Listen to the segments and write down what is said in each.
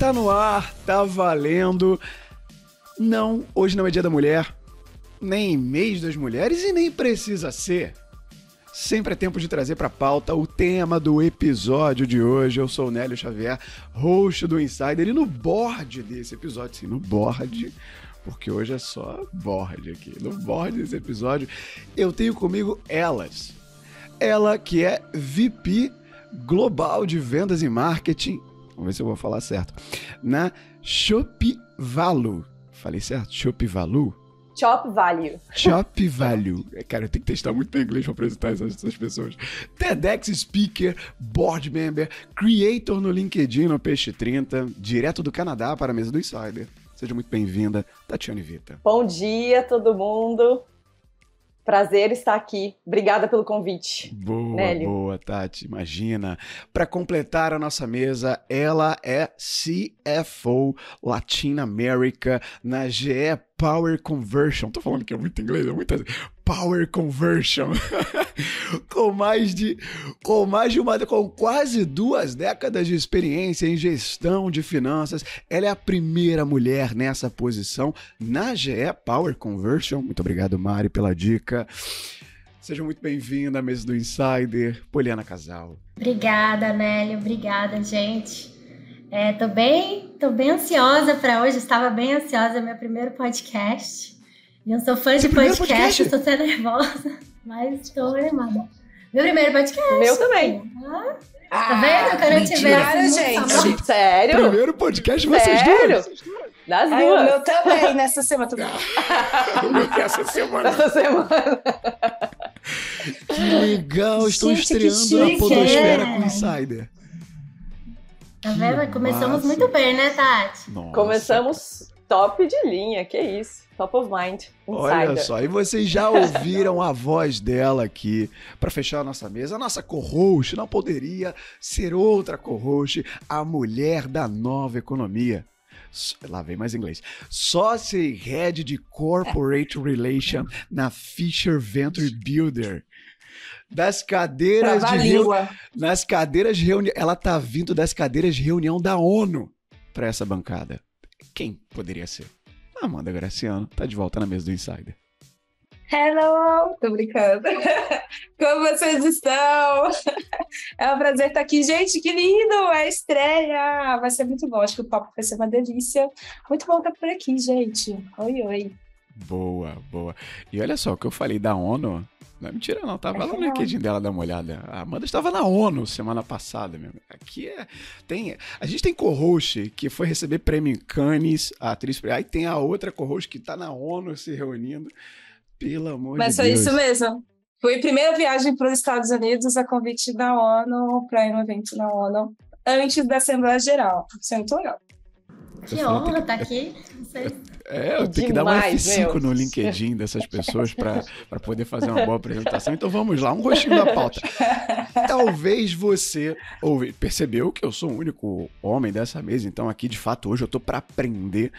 Tá no ar, tá valendo. Não, hoje não é dia da mulher, nem mês das mulheres e nem precisa ser. Sempre é tempo de trazer para pauta o tema do episódio de hoje. Eu sou o Nélio Xavier, host do Insider, e no board desse episódio, sim, no board, porque hoje é só board aqui. No board desse episódio, eu tenho comigo elas. Ela que é VP Global de Vendas e Marketing Vamos ver se eu vou falar certo. Na Shopvalu. Falei certo? Shopvalu? Chop Value. Chop Value. Cara, eu tenho que testar muito inglês para apresentar essas, essas, pessoas. TEDx Speaker, Board Member, Creator no LinkedIn no Peixe 30, direto do Canadá para a mesa do Insider. Seja muito bem-vinda, Tatiane Vita. Bom dia, todo mundo. Prazer estar aqui. Obrigada pelo convite. Boa, Nélio. boa, Tati. Imagina. Para completar a nossa mesa, ela é CFO Latina America na GE Power Conversion. Tô falando que é muito inglês, é muita Power Conversion. com mais de com mais de uma com quase duas décadas de experiência em gestão de finanças, ela é a primeira mulher nessa posição na GE Power Conversion. Muito obrigado, Mari, pela dica. Seja muito bem-vinda à mesa do Insider, Poliana Casal. Obrigada, Nélio. Obrigada, gente. É, tô bem, tô bem ansiosa para hoje. Estava bem ansiosa, meu primeiro podcast. Eu sou fã de podcast, podcast, estou até nervosa, mas estou animada. Meu primeiro podcast. Meu também. Ah, tá vendo? Quando eu tiver. gente. Sério? Primeiro podcast vocês Sério? duas. Das Ai, duas. O meu também, nessa semana. o meu é essa semana. Essa semana. Que legal, estou Gente, estreando a Podosfera é. com Insider. Tá vendo? Começamos muito bem, né, Tati? Nossa. Começamos top de linha, que isso. Top of Mind. Insider. Olha só, e vocês já ouviram a voz dela aqui para fechar a nossa mesa. A nossa co-host não poderia ser outra co-host, a mulher da nova economia. Lá vem mais inglês. Sócia e head de Corporate Relation na Fisher Venture Builder das cadeiras de reunião. Nas cadeiras de reunião. Ela tá vindo das cadeiras de reunião da ONU para essa bancada. Quem poderia ser? Amanda Graciano tá de volta na mesa do Insider. Hello! Tô brincando. Como vocês estão? É um prazer estar aqui. Gente, que lindo! É estreia! Vai ser muito bom. Acho que o papo vai ser uma delícia. Muito bom estar por aqui, gente. Oi, oi. Boa, boa. E olha só, o que eu falei da ONU, não é mentira, não. Tava lá no LinkedIn dela dar uma olhada. A Amanda estava na ONU semana passada, meu. Aqui é. Tem, a gente tem co-host que foi receber prêmio Cannes, a atriz. Aí tem a outra co-host que está na ONU se reunindo. Pelo amor Mas de Deus. Mas foi isso mesmo. Foi a primeira viagem para os Estados Unidos a convite da ONU para ir no evento na ONU antes da Assembleia Geral. Isso é muito legal. Que honra estar tá É, eu tenho que dar um F5 meu. no LinkedIn dessas pessoas para poder fazer uma boa apresentação. Então vamos lá, um rostinho da pauta. Talvez você ouve, percebeu que eu sou o único homem dessa mesa, então aqui de fato hoje eu tô para aprender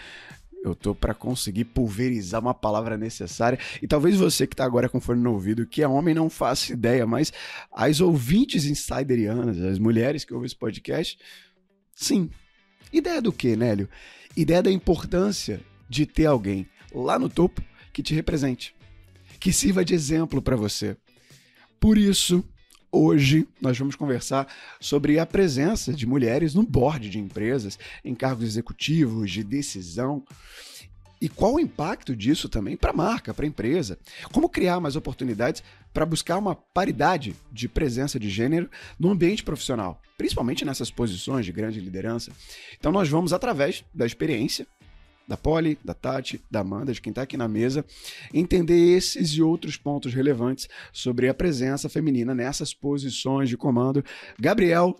eu tô para conseguir pulverizar uma palavra necessária. E talvez você que tá agora com fone no ouvido, que é homem, não faça ideia, mas as ouvintes insiderianas, as mulheres que ouvem esse podcast, sim, Ideia do que, Nélio? Ideia da importância de ter alguém lá no topo que te represente, que sirva de exemplo para você. Por isso, hoje nós vamos conversar sobre a presença de mulheres no board de empresas, em cargos executivos, de decisão. E qual o impacto disso também para a marca, para a empresa? Como criar mais oportunidades para buscar uma paridade de presença de gênero no ambiente profissional, principalmente nessas posições de grande liderança? Então, nós vamos, através da experiência da Polly, da Tati, da Amanda, de quem está aqui na mesa, entender esses e outros pontos relevantes sobre a presença feminina nessas posições de comando. Gabriel,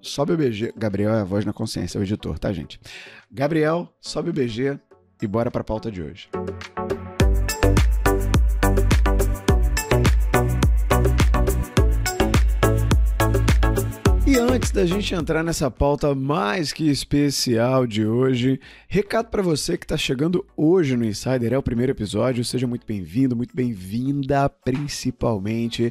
sobe o BG. Gabriel é a voz na consciência, é o editor, tá, gente? Gabriel, sobe o BG e bora para a pauta de hoje. E antes da gente entrar nessa pauta mais que especial de hoje, recado para você que está chegando hoje no Insider, é o primeiro episódio, seja muito bem-vindo, muito bem-vinda, principalmente.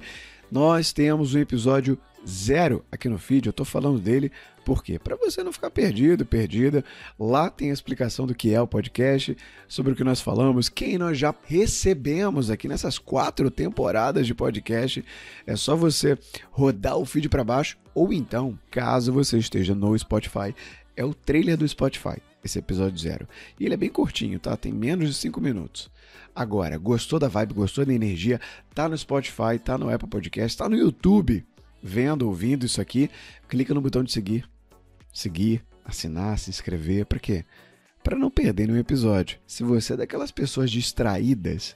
Nós temos um episódio zero aqui no feed, eu tô falando dele por quê? Para você não ficar perdido, perdida. Lá tem a explicação do que é o podcast, sobre o que nós falamos, quem nós já recebemos aqui nessas quatro temporadas de podcast. É só você rodar o feed para baixo ou então, caso você esteja no Spotify, é o trailer do Spotify, esse episódio zero. E ele é bem curtinho, tá? Tem menos de cinco minutos. Agora, gostou da vibe, gostou da energia? Tá no Spotify, tá no Apple Podcast, tá no YouTube, vendo, ouvindo isso aqui, clica no botão de seguir seguir, assinar, se inscrever, para quê? Para não perder nenhum episódio. Se você é daquelas pessoas distraídas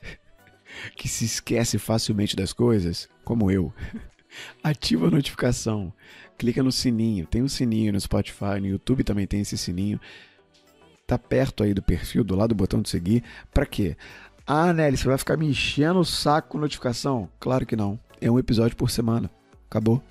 que se esquece facilmente das coisas, como eu, ativa a notificação, clica no sininho, tem um sininho no Spotify, no YouTube também tem esse sininho. Tá perto aí do perfil, do lado do botão de seguir, para quê? Ah, Nelly, você vai ficar me enchendo o saco com notificação? Claro que não. É um episódio por semana. Acabou.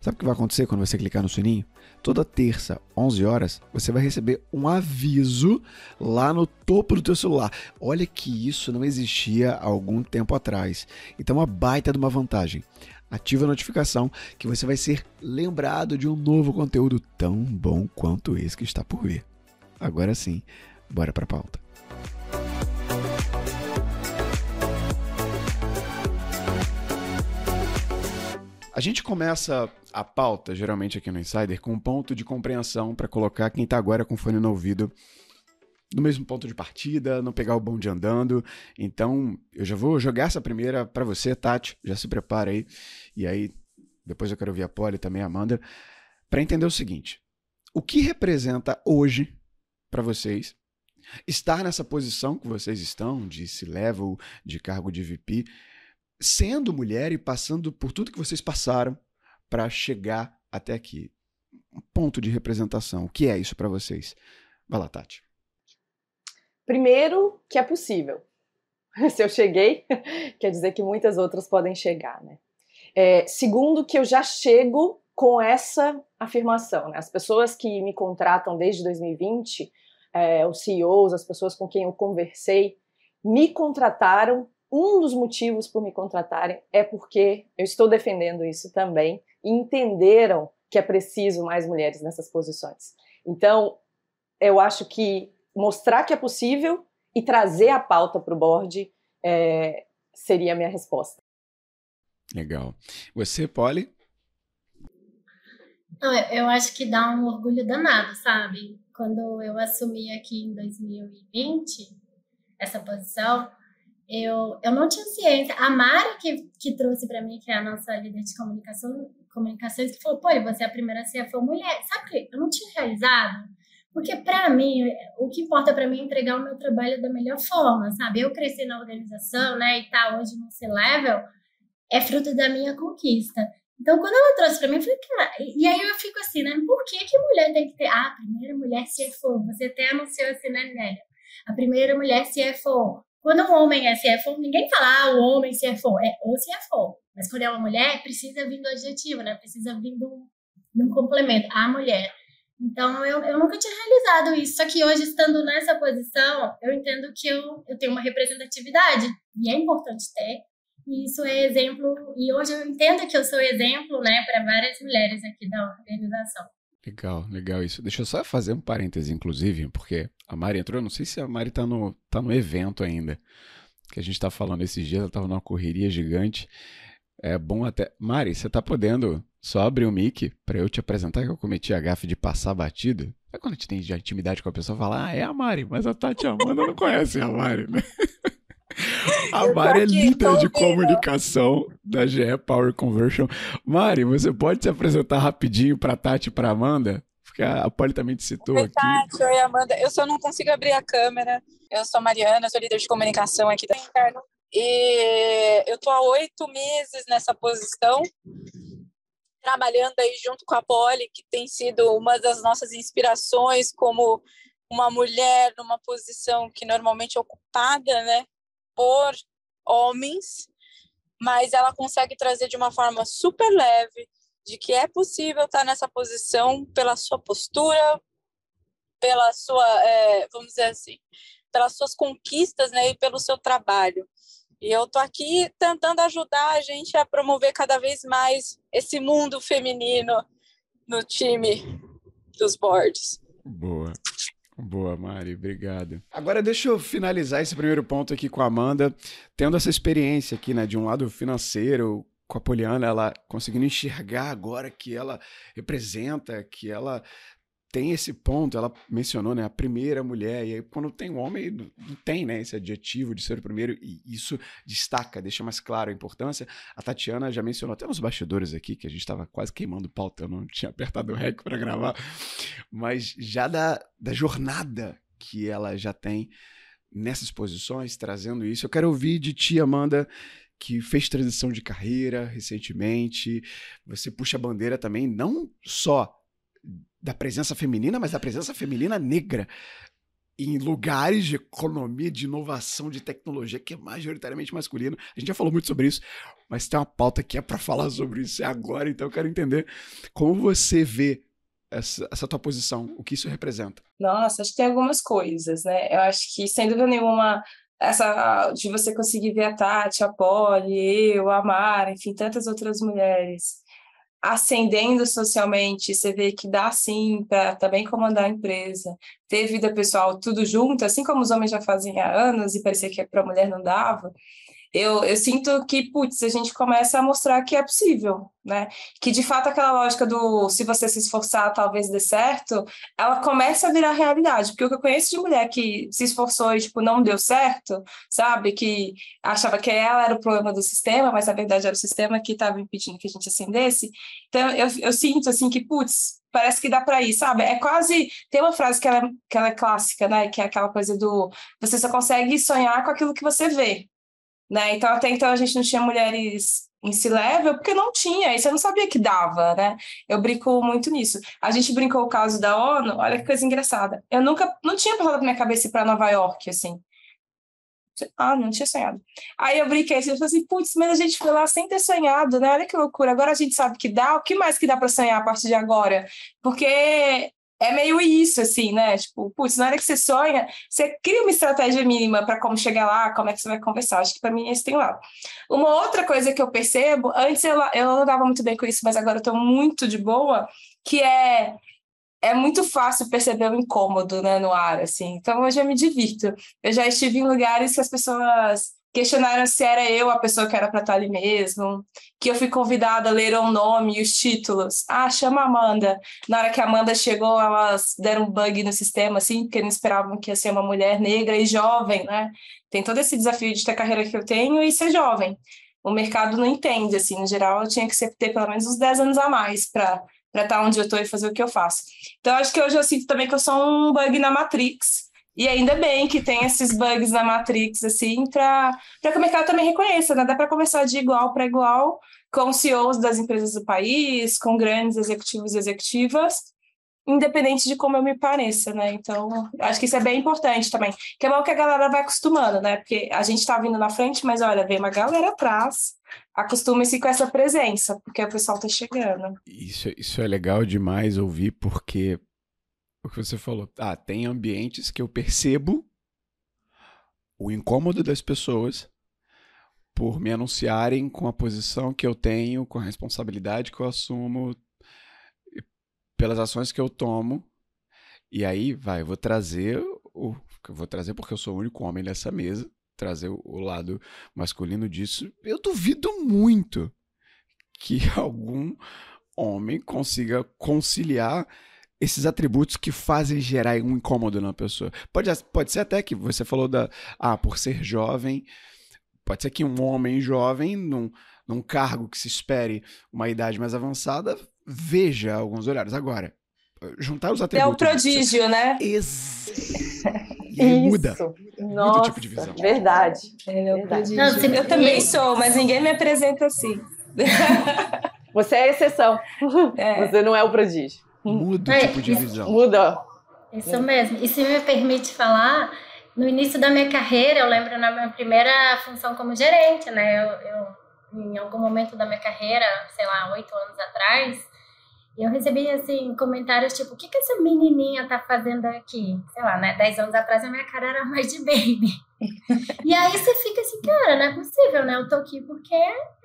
Sabe o que vai acontecer quando você clicar no sininho? Toda terça, 11 horas, você vai receber um aviso lá no topo do teu celular. Olha que isso não existia há algum tempo atrás. Então, uma baita de uma vantagem. Ativa a notificação que você vai ser lembrado de um novo conteúdo tão bom quanto esse que está por vir. Agora sim, bora para a pauta. A gente começa a pauta, geralmente aqui no Insider, com um ponto de compreensão para colocar quem está agora com fone no ouvido no mesmo ponto de partida, não pegar o bonde andando. Então, eu já vou jogar essa primeira para você, Tati. Já se prepara aí. E aí, depois eu quero ouvir a Polly também, a Amanda, para entender o seguinte: o que representa hoje para vocês estar nessa posição que vocês estão, de C-level, de cargo de VP, sendo mulher e passando por tudo que vocês passaram para chegar até aqui. Um ponto de representação. O que é isso para vocês? Vai lá, Tati. Primeiro, que é possível. Se eu cheguei, quer dizer que muitas outras podem chegar, né? É, segundo, que eu já chego com essa afirmação. Né? As pessoas que me contratam desde 2020, é, os CEOs, as pessoas com quem eu conversei, me contrataram um dos motivos por me contratarem é porque eu estou defendendo isso também e entenderam que é preciso mais mulheres nessas posições. Então, eu acho que mostrar que é possível e trazer a pauta para o board é, seria a minha resposta. Legal. Você, Polly? Eu acho que dá um orgulho danado, sabe? Quando eu assumi aqui em 2020 essa posição, eu, eu não tinha ciência. A Mari que, que trouxe para mim, que é a nossa líder de comunicação, comunicações, que falou: pô, você é a primeira CFO mulher. Sabe o que eu não tinha realizado? Porque para mim, o que importa para mim é entregar o meu trabalho da melhor forma, sabe? Eu cresci na organização, né, e tá hoje no C-level, é fruto da minha conquista. Então, quando ela trouxe para mim, eu falei, cara, e aí eu fico assim, né? Por que, que mulher tem que ter? Ah, a primeira mulher CFO, você até anunciou assim, né, Nélia? A primeira mulher CFO. Quando um homem é CFO, ninguém fala, ah, o homem CFO, é o CFO. Mas quando é uma mulher, precisa vir do adjetivo, né? Precisa vir de um, complemento, a mulher. Então, eu, eu nunca tinha realizado isso. Só que hoje, estando nessa posição, eu entendo que eu, eu tenho uma representatividade. E é importante ter. E isso é exemplo. E hoje eu entendo que eu sou exemplo, né, para várias mulheres aqui da organização. Legal, legal isso. Deixa eu só fazer um parêntese, inclusive, porque a Mari entrou, eu não sei se a Mari tá no, tá no evento ainda, que a gente tá falando esses dias, ela tava numa correria gigante. É bom até. Mari, você tá podendo só abrir o mic para eu te apresentar que eu cometi a gafe de passar batido? É quando a gente tem intimidade com a pessoa, falar, ah, é a Mari, mas a Tati Amanda não conhecem a Mari, né? A Mari é líder de comunicação da GE Power Conversion. Mari, você pode se apresentar rapidinho para Tati e para Amanda? Porque a Polly também te citou Oi, aqui. Tati, oi, Amanda. Eu só não consigo abrir a câmera. Eu sou Mariana, sou líder de comunicação aqui da Interno. E eu estou há oito meses nessa posição, trabalhando aí junto com a Polly, que tem sido uma das nossas inspirações como uma mulher numa posição que normalmente é ocupada, né, por homens, mas ela consegue trazer de uma forma super leve de que é possível estar nessa posição pela sua postura, pela sua, é, vamos dizer assim, pelas suas conquistas, né, e pelo seu trabalho. E eu tô aqui tentando ajudar a gente a promover cada vez mais esse mundo feminino no time dos boards. Boa. Boa, Mari, obrigado. Agora deixa eu finalizar esse primeiro ponto aqui com a Amanda, tendo essa experiência aqui, né, de um lado financeiro, com a Poliana, ela conseguindo enxergar agora que ela representa, que ela tem esse ponto, ela mencionou, né, a primeira mulher, e aí quando tem um homem, não tem, né, esse adjetivo de ser o primeiro, e isso destaca, deixa mais claro a importância. A Tatiana já mencionou até nos bastidores aqui, que a gente estava quase queimando pauta, eu não tinha apertado o REC para gravar, mas já da, da jornada que ela já tem nessas posições, trazendo isso, eu quero ouvir de ti, Amanda, que fez transição de carreira recentemente, você puxa a bandeira também, não só da presença feminina, mas da presença feminina negra em lugares de economia, de inovação, de tecnologia, que é majoritariamente masculino. A gente já falou muito sobre isso, mas tem uma pauta que é para falar sobre isso agora, então eu quero entender como você vê essa, essa tua posição, o que isso representa. Nossa, acho que tem algumas coisas, né? Eu acho que, sem dúvida nenhuma, essa de você conseguir ver a Tati, a Polly, eu, a Mara, enfim, tantas outras mulheres ascendendo socialmente, você vê que dá sim para também comandar a empresa, ter vida pessoal tudo junto, assim como os homens já fazem há anos e parecia que para a mulher não dava eu, eu sinto que, putz, a gente começa a mostrar que é possível, né? Que de fato aquela lógica do se você se esforçar, talvez dê certo, ela começa a virar realidade. Porque o que eu conheço de mulher que se esforçou e, tipo, não deu certo, sabe? Que achava que ela era o problema do sistema, mas na verdade era o sistema que estava impedindo que a gente ascendesse. Então, eu, eu sinto, assim, que, putz, parece que dá para ir, sabe? É quase. Tem uma frase que ela, é, que ela é clássica, né? Que é aquela coisa do você só consegue sonhar com aquilo que você vê. Né? Então, até então, a gente não tinha mulheres em C-level, porque não tinha, e você não sabia que dava, né? Eu brinco muito nisso. A gente brincou o caso da ONU, olha que coisa engraçada. Eu nunca, não tinha passado na minha cabeça ir para Nova York, assim. Ah, não tinha sonhado. Aí eu brinquei assim, eu falei assim, putz, mas a gente foi lá sem ter sonhado, né? Olha que loucura. Agora a gente sabe que dá, o que mais que dá para sonhar a partir de agora? Porque é meio isso, assim, né? Tipo, putz, na hora que você sonha, você cria uma estratégia mínima para como chegar lá, como é que você vai conversar. Acho que para mim esse tem lá. Uma outra coisa que eu percebo, antes eu, eu não dava muito bem com isso, mas agora eu tô muito de boa, que é é muito fácil perceber o incômodo né, no ar, assim. Então, eu me divirto. Eu já estive em lugares que as pessoas questionaram se era eu a pessoa que era para estar ali mesmo, que eu fui convidada a ler o nome e os títulos. Ah, chama Amanda. Na hora que a Amanda chegou, elas deram um bug no sistema, assim, porque não esperavam que ia ser uma mulher negra e jovem, né? Tem todo esse desafio de ter a carreira que eu tenho e ser jovem. O mercado não entende, assim, no geral, eu tinha que ter pelo menos uns 10 anos a mais para estar onde eu estou e fazer o que eu faço. Então, acho que hoje eu sinto também que eu sou um bug na Matrix, e ainda bem que tem esses bugs na Matrix, assim, para que o mercado também reconheça, né? Dá para conversar de igual para igual com CEOs das empresas do país, com grandes executivos e executivas, independente de como eu me pareça, né? Então, acho que isso é bem importante também. Que é bom que a galera vai acostumando, né? Porque a gente está vindo na frente, mas olha, vem uma galera atrás. Acostume-se com essa presença, porque o pessoal está chegando. Isso, isso é legal demais ouvir, porque o que você falou. Ah, tem ambientes que eu percebo o incômodo das pessoas por me anunciarem com a posição que eu tenho, com a responsabilidade que eu assumo, pelas ações que eu tomo. E aí, vai, eu vou trazer o. Eu vou trazer porque eu sou o único homem nessa mesa, trazer o, o lado masculino disso. Eu duvido muito que algum homem consiga conciliar esses atributos que fazem gerar um incômodo na pessoa. Pode, pode ser até que você falou da. Ah, por ser jovem. Pode ser que um homem jovem, num, num cargo que se espere uma idade mais avançada, veja alguns olhares. Agora, juntar os atributos. É o prodígio, né? Ex... E aí muda. Nossa, muda o tipo de visão. Verdade. É o prodígio. Não, eu também sou, mas ninguém me apresenta assim. Você é a exceção. É. Você não é o prodígio. Muda o é, tipo de visão. Muda. Isso mesmo. E se me permite falar, no início da minha carreira, eu lembro na minha primeira função como gerente, né? Eu, eu em algum momento da minha carreira, sei lá, oito anos atrás, eu recebi, assim, comentários tipo, o que, que essa menininha tá fazendo aqui? Sei lá, né? Dez anos atrás a minha cara era mais de baby. e aí você fica assim, cara, não é possível, né? Eu tô aqui porque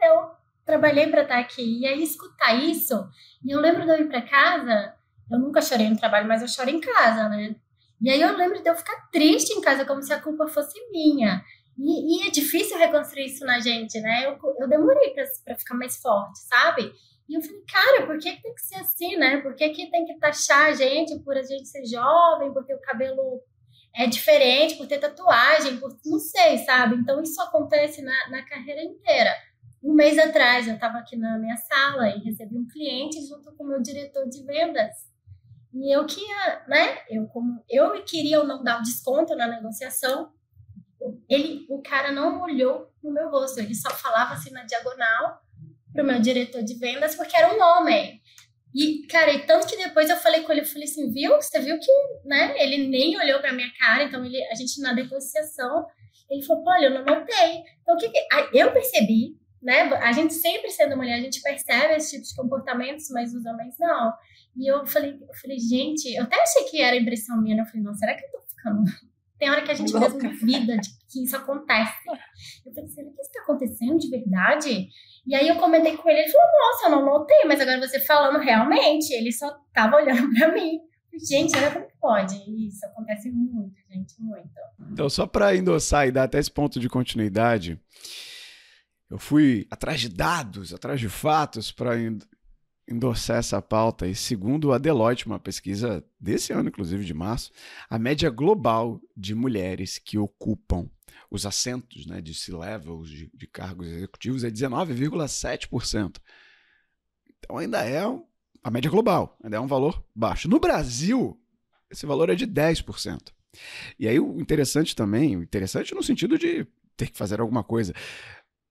eu trabalhei para estar aqui. E aí escutar isso, e eu lembro de eu ir para casa, eu nunca chorei no trabalho, mas eu choro em casa, né? E aí eu lembro de eu ficar triste em casa, como se a culpa fosse minha. E, e é difícil reconstruir isso na gente, né? Eu, eu demorei para ficar mais forte, sabe? E eu falei, cara, por que, que tem que ser assim, né? Por que, que tem que taxar a gente por a gente ser jovem, por ter o cabelo é diferente, por ter tatuagem, por não sei, sabe? Então isso acontece na, na carreira inteira. Um mês atrás eu estava aqui na minha sala e recebi um cliente junto com o meu diretor de vendas. E eu queria, né? Eu como eu queria não dar o desconto na negociação. Ele, o cara não olhou no meu rosto, ele só falava assim na diagonal para o meu diretor de vendas porque era um homem. E, cara, e tanto que depois eu falei com ele, eu falei assim, viu? Você viu que, né? Ele nem olhou para minha cara, então ele, a gente na negociação, ele falou, olha, eu não notei. Então, o que, que eu percebi, né? A gente sempre sendo mulher, a gente percebe esse tipo de comportamentos, mas os homens não. E eu falei, eu falei, gente, eu até achei que era impressão minha, né? Eu falei, não, será que eu tô ficando tem hora que a gente mesmo duvida de que isso acontece. Eu falei, será que isso está acontecendo de verdade? E aí eu comentei com ele, ele falou, nossa, eu não notei, mas agora você falando realmente, ele só tava olhando para mim. Gente, olha como pode. Isso acontece muito, gente, muito. Então, só para endossar e dar até esse ponto de continuidade, eu fui atrás de dados, atrás de fatos para endossar essa pauta. E segundo a Deloitte, uma pesquisa desse ano, inclusive de março, a média global de mulheres que ocupam os assentos né, de C-levels, de, de cargos executivos, é 19,7%. Então ainda é a média global, ainda é um valor baixo. No Brasil, esse valor é de 10%. E aí o interessante também, interessante no sentido de ter que fazer alguma coisa,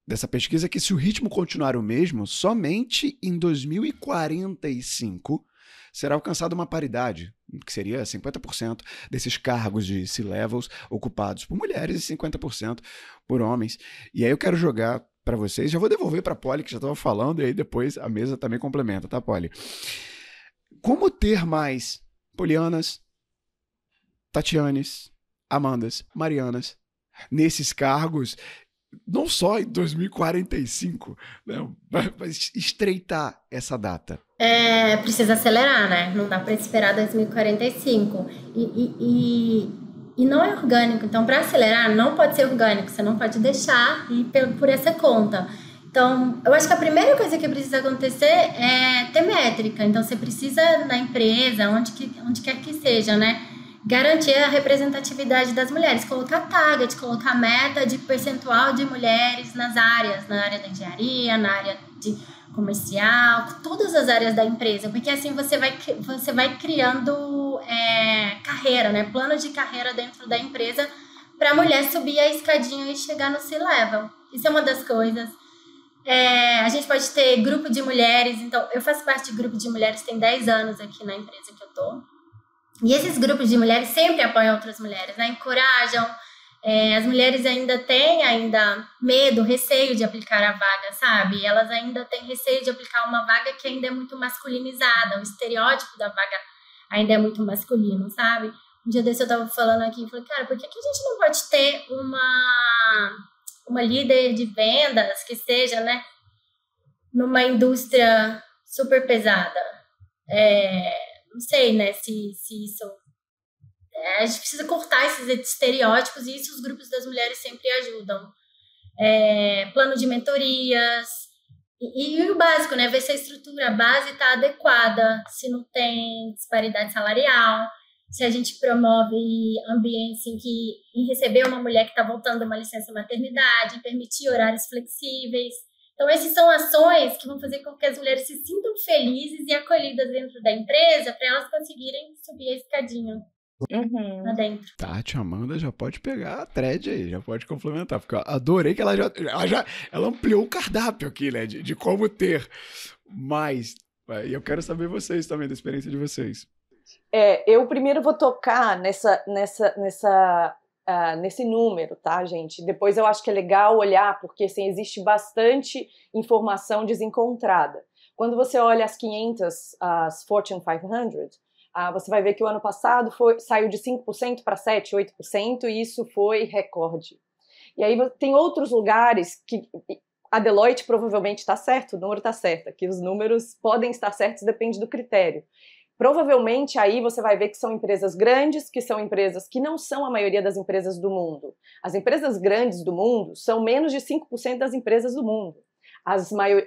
dessa pesquisa é que se o ritmo continuar o mesmo, somente em 2045 será alcançada uma paridade, que seria 50% desses cargos de C-levels ocupados por mulheres e 50% por homens. E aí eu quero jogar para vocês, já vou devolver para a Polly, que já estava falando, e aí depois a mesa também complementa, tá, Polly? Como ter mais Polianas, Tatianes, Amandas, Marianas nesses cargos não só em 2045, né, mas estreitar essa data. É, precisa acelerar, né? Não dá para esperar 2045. E, e, e, e, não é orgânico. Então, para acelerar, não pode ser orgânico. Você não pode deixar ir por essa conta. Então, eu acho que a primeira coisa que precisa acontecer é ter métrica. Então, você precisa na empresa, onde, que, onde quer que seja, né? Garantir a representatividade das mulheres, colocar target, colocar meta de percentual de mulheres nas áreas, na área da engenharia, na área de comercial, todas as áreas da empresa, porque assim você vai, você vai criando é, carreira, né, plano de carreira dentro da empresa para a mulher subir a escadinha e chegar no C-level. Isso é uma das coisas. É, a gente pode ter grupo de mulheres, então eu faço parte de grupo de mulheres, tem 10 anos aqui na empresa que eu tô. E esses grupos de mulheres sempre apoiam outras mulheres, né? encorajam. É, as mulheres ainda têm ainda medo, receio de aplicar a vaga, sabe? Elas ainda têm receio de aplicar uma vaga que ainda é muito masculinizada, o estereótipo da vaga ainda é muito masculino, sabe? Um dia desse eu tava falando aqui e falei, cara, por que, que a gente não pode ter uma, uma líder de vendas que esteja, né, numa indústria super pesada? É, não sei, né, se, se isso. É, a gente precisa cortar esses estereótipos e isso os grupos das mulheres sempre ajudam. É, plano de mentorias. E, e, o básico, né? Ver se a estrutura base está adequada, se não tem disparidade salarial, se a gente promove ambientes em que em receber uma mulher que está voltando uma licença maternidade, permitir horários flexíveis. Então, essas são ações que vão fazer com que as mulheres se sintam felizes e acolhidas dentro da empresa para elas conseguirem subir a escadinha. Uhum. Lá dentro. Tati, Amanda já pode pegar a thread aí, já pode complementar, porque eu adorei que ela já, ela já ela ampliou o cardápio aqui, né, de, de como ter mais. E eu quero saber vocês também, da experiência de vocês. É, eu primeiro vou tocar nessa, nessa, nessa uh, nesse número, tá, gente? Depois eu acho que é legal olhar, porque assim, existe bastante informação desencontrada. Quando você olha as 500, as Fortune 500, ah, você vai ver que o ano passado foi, saiu de 5% para 7%, 8%, e isso foi recorde. E aí tem outros lugares que a Deloitte provavelmente está certo, o número está certo, que os números podem estar certos, depende do critério. Provavelmente aí você vai ver que são empresas grandes, que são empresas que não são a maioria das empresas do mundo. As empresas grandes do mundo são menos de 5% das empresas do mundo.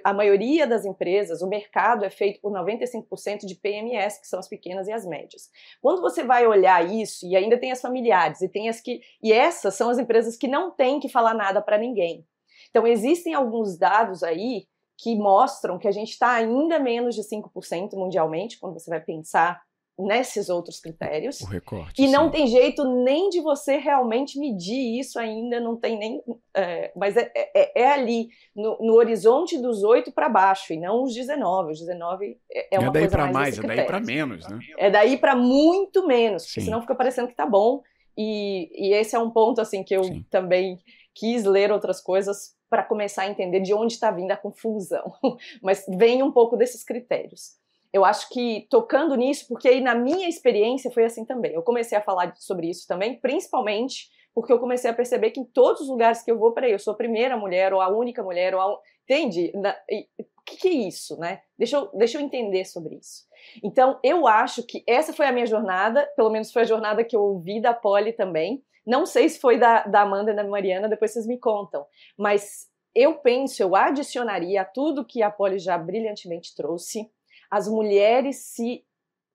A maioria das empresas, o mercado é feito por 95% de PMS, que são as pequenas e as médias. Quando você vai olhar isso, e ainda tem as familiares, e tem as que. E essas são as empresas que não têm que falar nada para ninguém. Então, existem alguns dados aí que mostram que a gente está ainda menos de 5% mundialmente, quando você vai pensar nesses outros critérios. O recorte. E sim. não tem jeito nem de você realmente medir isso ainda, não tem nem. É, mas é, é, é, ali, no, no, horizonte dos 8 para baixo, e não os 19. Os 19 é, é uma é daí para mais, mais é daí para menos, né? É daí para muito menos, porque senão fica parecendo que tá bom. E, e esse é um ponto assim que eu sim. também quis ler outras coisas para começar a entender de onde está vindo a confusão. Mas vem um pouco desses critérios. Eu acho que tocando nisso, porque aí na minha experiência foi assim também. Eu comecei a falar sobre isso também, principalmente porque eu comecei a perceber que em todos os lugares que eu vou, peraí, eu sou a primeira mulher, ou a única mulher, ou a. Entende? O que, que é isso, né? Deixa eu, deixa eu entender sobre isso. Então, eu acho que essa foi a minha jornada, pelo menos foi a jornada que eu ouvi da Polly também. Não sei se foi da, da Amanda e da Mariana, depois vocês me contam. Mas eu penso, eu adicionaria a tudo que a Polly já brilhantemente trouxe, as mulheres se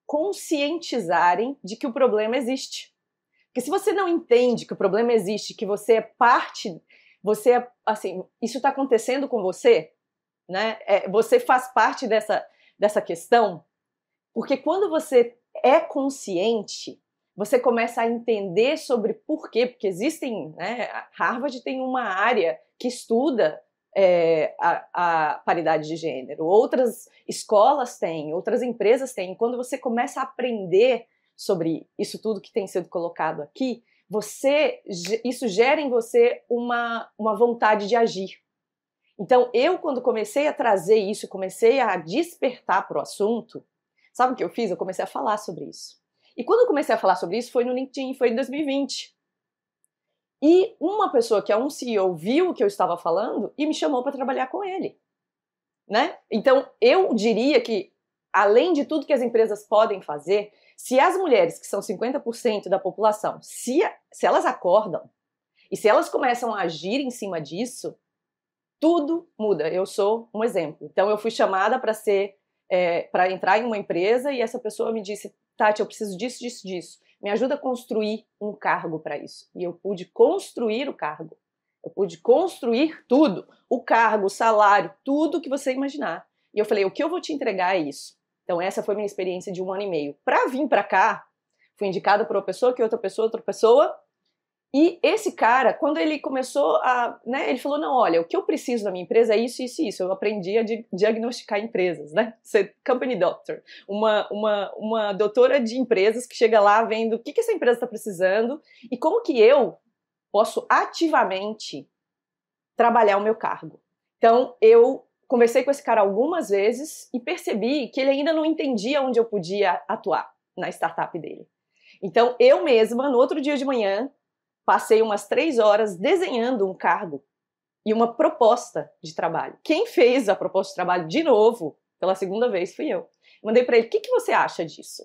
conscientizarem de que o problema existe. Porque se você não entende que o problema existe, que você é parte, você é, assim, isso está acontecendo com você, né? É, você faz parte dessa, dessa questão, porque quando você é consciente, você começa a entender sobre por quê, porque existem, né, Harvard tem uma área que estuda é, a, a, paridade de gênero, outras escolas têm, outras empresas têm. Quando você começa a aprender sobre isso tudo que tem sido colocado aqui, você isso gera em você uma, uma vontade de agir. Então, eu, quando comecei a trazer isso, comecei a despertar para o assunto, sabe o que eu fiz? Eu comecei a falar sobre isso. E quando eu comecei a falar sobre isso foi no LinkedIn, foi em 2020. E uma pessoa que é um CEO viu o que eu estava falando e me chamou para trabalhar com ele. Né? Então, eu diria que, além de tudo que as empresas podem fazer, se as mulheres, que são 50% da população, se, se elas acordam e se elas começam a agir em cima disso, tudo muda. Eu sou um exemplo. Então, eu fui chamada para ser, é, para entrar em uma empresa e essa pessoa me disse: Tati, eu preciso disso, disso, disso. Me ajuda a construir um cargo para isso. E eu pude construir o cargo. Eu pude construir tudo: o cargo, o salário, tudo que você imaginar. E eu falei: o que eu vou te entregar é isso. Então, essa foi minha experiência de um ano e meio. Para vir para cá, fui indicada por uma pessoa, que outra pessoa, outra pessoa, e esse cara, quando ele começou a. Né, ele falou: não, olha, o que eu preciso na minha empresa é isso, isso e isso. Eu aprendi a di diagnosticar empresas, né? Ser company doctor. Uma, uma, uma doutora de empresas que chega lá vendo o que, que essa empresa está precisando e como que eu posso ativamente trabalhar o meu cargo. Então, eu conversei com esse cara algumas vezes e percebi que ele ainda não entendia onde eu podia atuar na startup dele. Então, eu mesma, no outro dia de manhã, Passei umas três horas desenhando um cargo e uma proposta de trabalho. Quem fez a proposta de trabalho de novo, pela segunda vez, fui eu. Mandei para ele: o que, que você acha disso?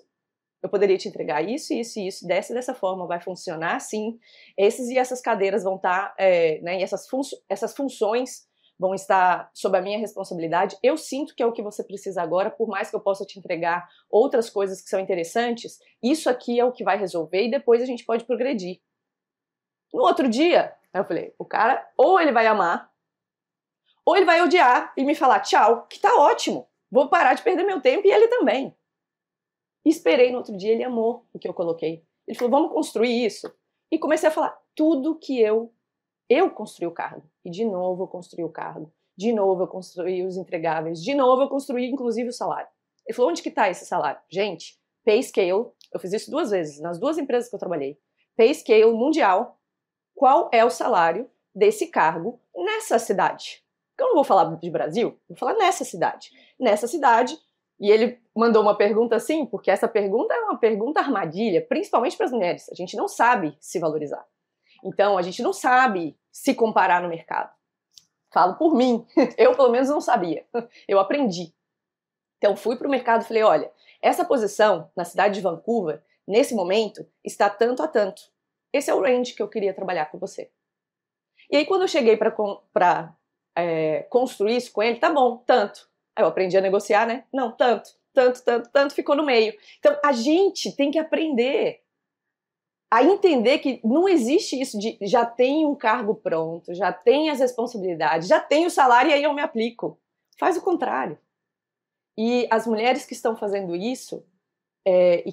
Eu poderia te entregar isso, isso e isso, dessa dessa forma, vai funcionar assim. Esses e essas cadeiras vão estar, tá, é, né, e essas, fun essas funções vão estar sob a minha responsabilidade. Eu sinto que é o que você precisa agora, por mais que eu possa te entregar outras coisas que são interessantes, isso aqui é o que vai resolver e depois a gente pode progredir. No outro dia, eu falei, o cara ou ele vai amar, ou ele vai odiar e me falar tchau, que tá ótimo, vou parar de perder meu tempo e ele também. Esperei no outro dia, ele amou o que eu coloquei. Ele falou, vamos construir isso. E comecei a falar tudo que eu eu construí o cargo. E de novo eu construí o cargo. De novo eu construí os entregáveis. De novo eu construí inclusive o salário. Ele falou, onde que tá esse salário? Gente, pay scale, eu fiz isso duas vezes, nas duas empresas que eu trabalhei. Pay scale mundial, qual é o salário desse cargo nessa cidade. Eu não vou falar de Brasil, vou falar nessa cidade. nessa cidade. E ele mandou uma pergunta assim, porque essa pergunta é uma pergunta armadilha, principalmente para as mulheres. A gente não sabe se valorizar. Então, a gente não sabe se comparar no mercado. Falo por mim. Eu, pelo menos, não sabia. Eu aprendi. Então, fui para o mercado e falei: olha, essa posição na cidade de Vancouver, nesse momento, está tanto a tanto. Esse é o range que eu queria trabalhar com você. E aí, quando eu cheguei para é, construir isso com ele, tá bom, tanto. Aí eu aprendi a negociar, né? Não, tanto, tanto, tanto, tanto, ficou no meio. Então, a gente tem que aprender a entender que não existe isso de já tem um cargo pronto, já tem as responsabilidades, já tem o salário e aí eu me aplico. Faz o contrário. E as mulheres que estão fazendo isso, é,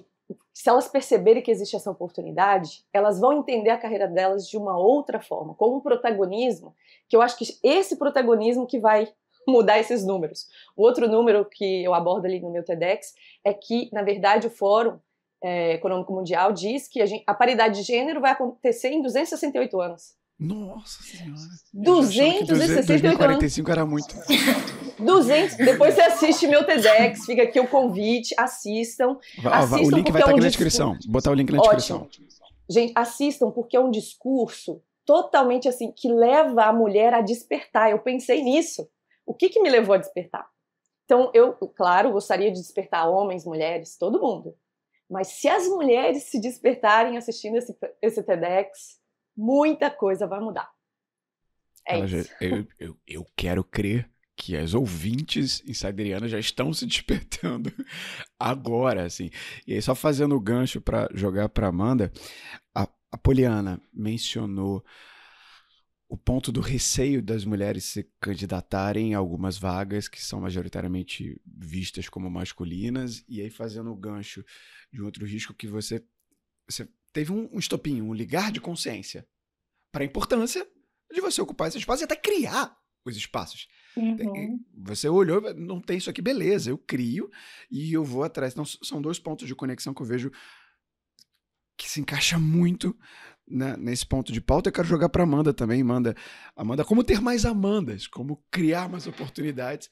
se elas perceberem que existe essa oportunidade, elas vão entender a carreira delas de uma outra forma, com um protagonismo, que eu acho que esse protagonismo que vai mudar esses números. O outro número que eu abordo ali no meu TEDx é que, na verdade, o Fórum é, Econômico Mundial diz que a, gente, a, paridade de gênero vai acontecer em 268 anos. Nossa Senhora! 268 anos. 45 era muito. 200. Depois você assiste meu TEDx, fica aqui o convite, assistam. assistam o link vai estar é um aqui na descrição. Botar o link na Ótimo. descrição. Gente, assistam porque é um discurso totalmente assim que leva a mulher a despertar. Eu pensei nisso. O que, que me levou a despertar? Então, eu, claro, gostaria de despertar homens, mulheres, todo mundo. Mas se as mulheres se despertarem assistindo esse, esse TEDx, muita coisa vai mudar. É isso. Já, eu, eu, eu quero crer que as ouvintes insiderianas já estão se despertando agora, assim. E aí, só fazendo o gancho para jogar para Amanda, a, a Poliana mencionou o ponto do receio das mulheres se candidatarem a algumas vagas que são majoritariamente vistas como masculinas, e aí fazendo o gancho de outro risco que você, você teve um, um estopinho, um ligar de consciência para a importância de você ocupar esse espaço e até criar os espaços. Uhum. Você olhou, não tem isso aqui, beleza, eu crio e eu vou atrás. Então, são dois pontos de conexão que eu vejo que se encaixa muito né, nesse ponto de pauta. Eu quero jogar para Amanda também, Amanda. Amanda, como ter mais Amandas, como criar mais oportunidades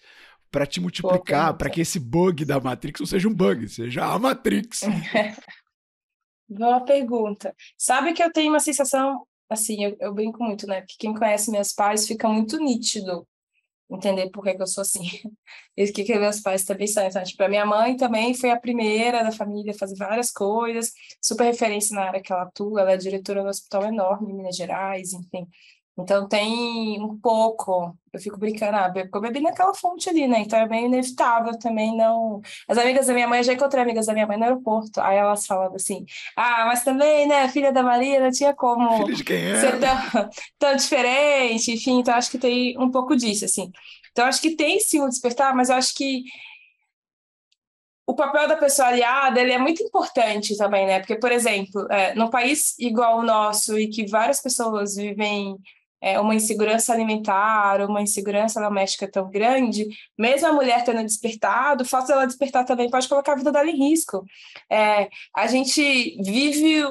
para te multiplicar, para que esse bug da Matrix não seja um bug, seja a Matrix. Boa pergunta. Sabe que eu tenho uma sensação, assim, eu, eu brinco muito, né? Porque quem conhece meus pais fica muito nítido entender por que, que eu sou assim. E o que, que meus pais também são. Então, tipo, a minha mãe também foi a primeira da família a fazer várias coisas, super referência na área que ela atua, ela é diretora do hospital enorme em Minas Gerais, enfim. Então tem um pouco, eu fico brincando, ah, porque eu bebi naquela fonte ali, né? Então é meio inevitável também não. As amigas da minha mãe, eu já encontrei amigas da minha mãe no aeroporto, aí elas falavam assim: ah, mas também, né, filha da Maria, não tinha como é? ser tão, tão diferente, enfim, então acho que tem um pouco disso, assim. Então acho que tem sim um despertar, mas eu acho que o papel da pessoa aliada ele é muito importante também, né? Porque, por exemplo, é, num país igual o nosso e que várias pessoas vivem é, uma insegurança alimentar, uma insegurança doméstica tão grande, mesmo a mulher tendo despertado, o fato dela despertar também pode colocar a vida dela em risco. É, a gente vive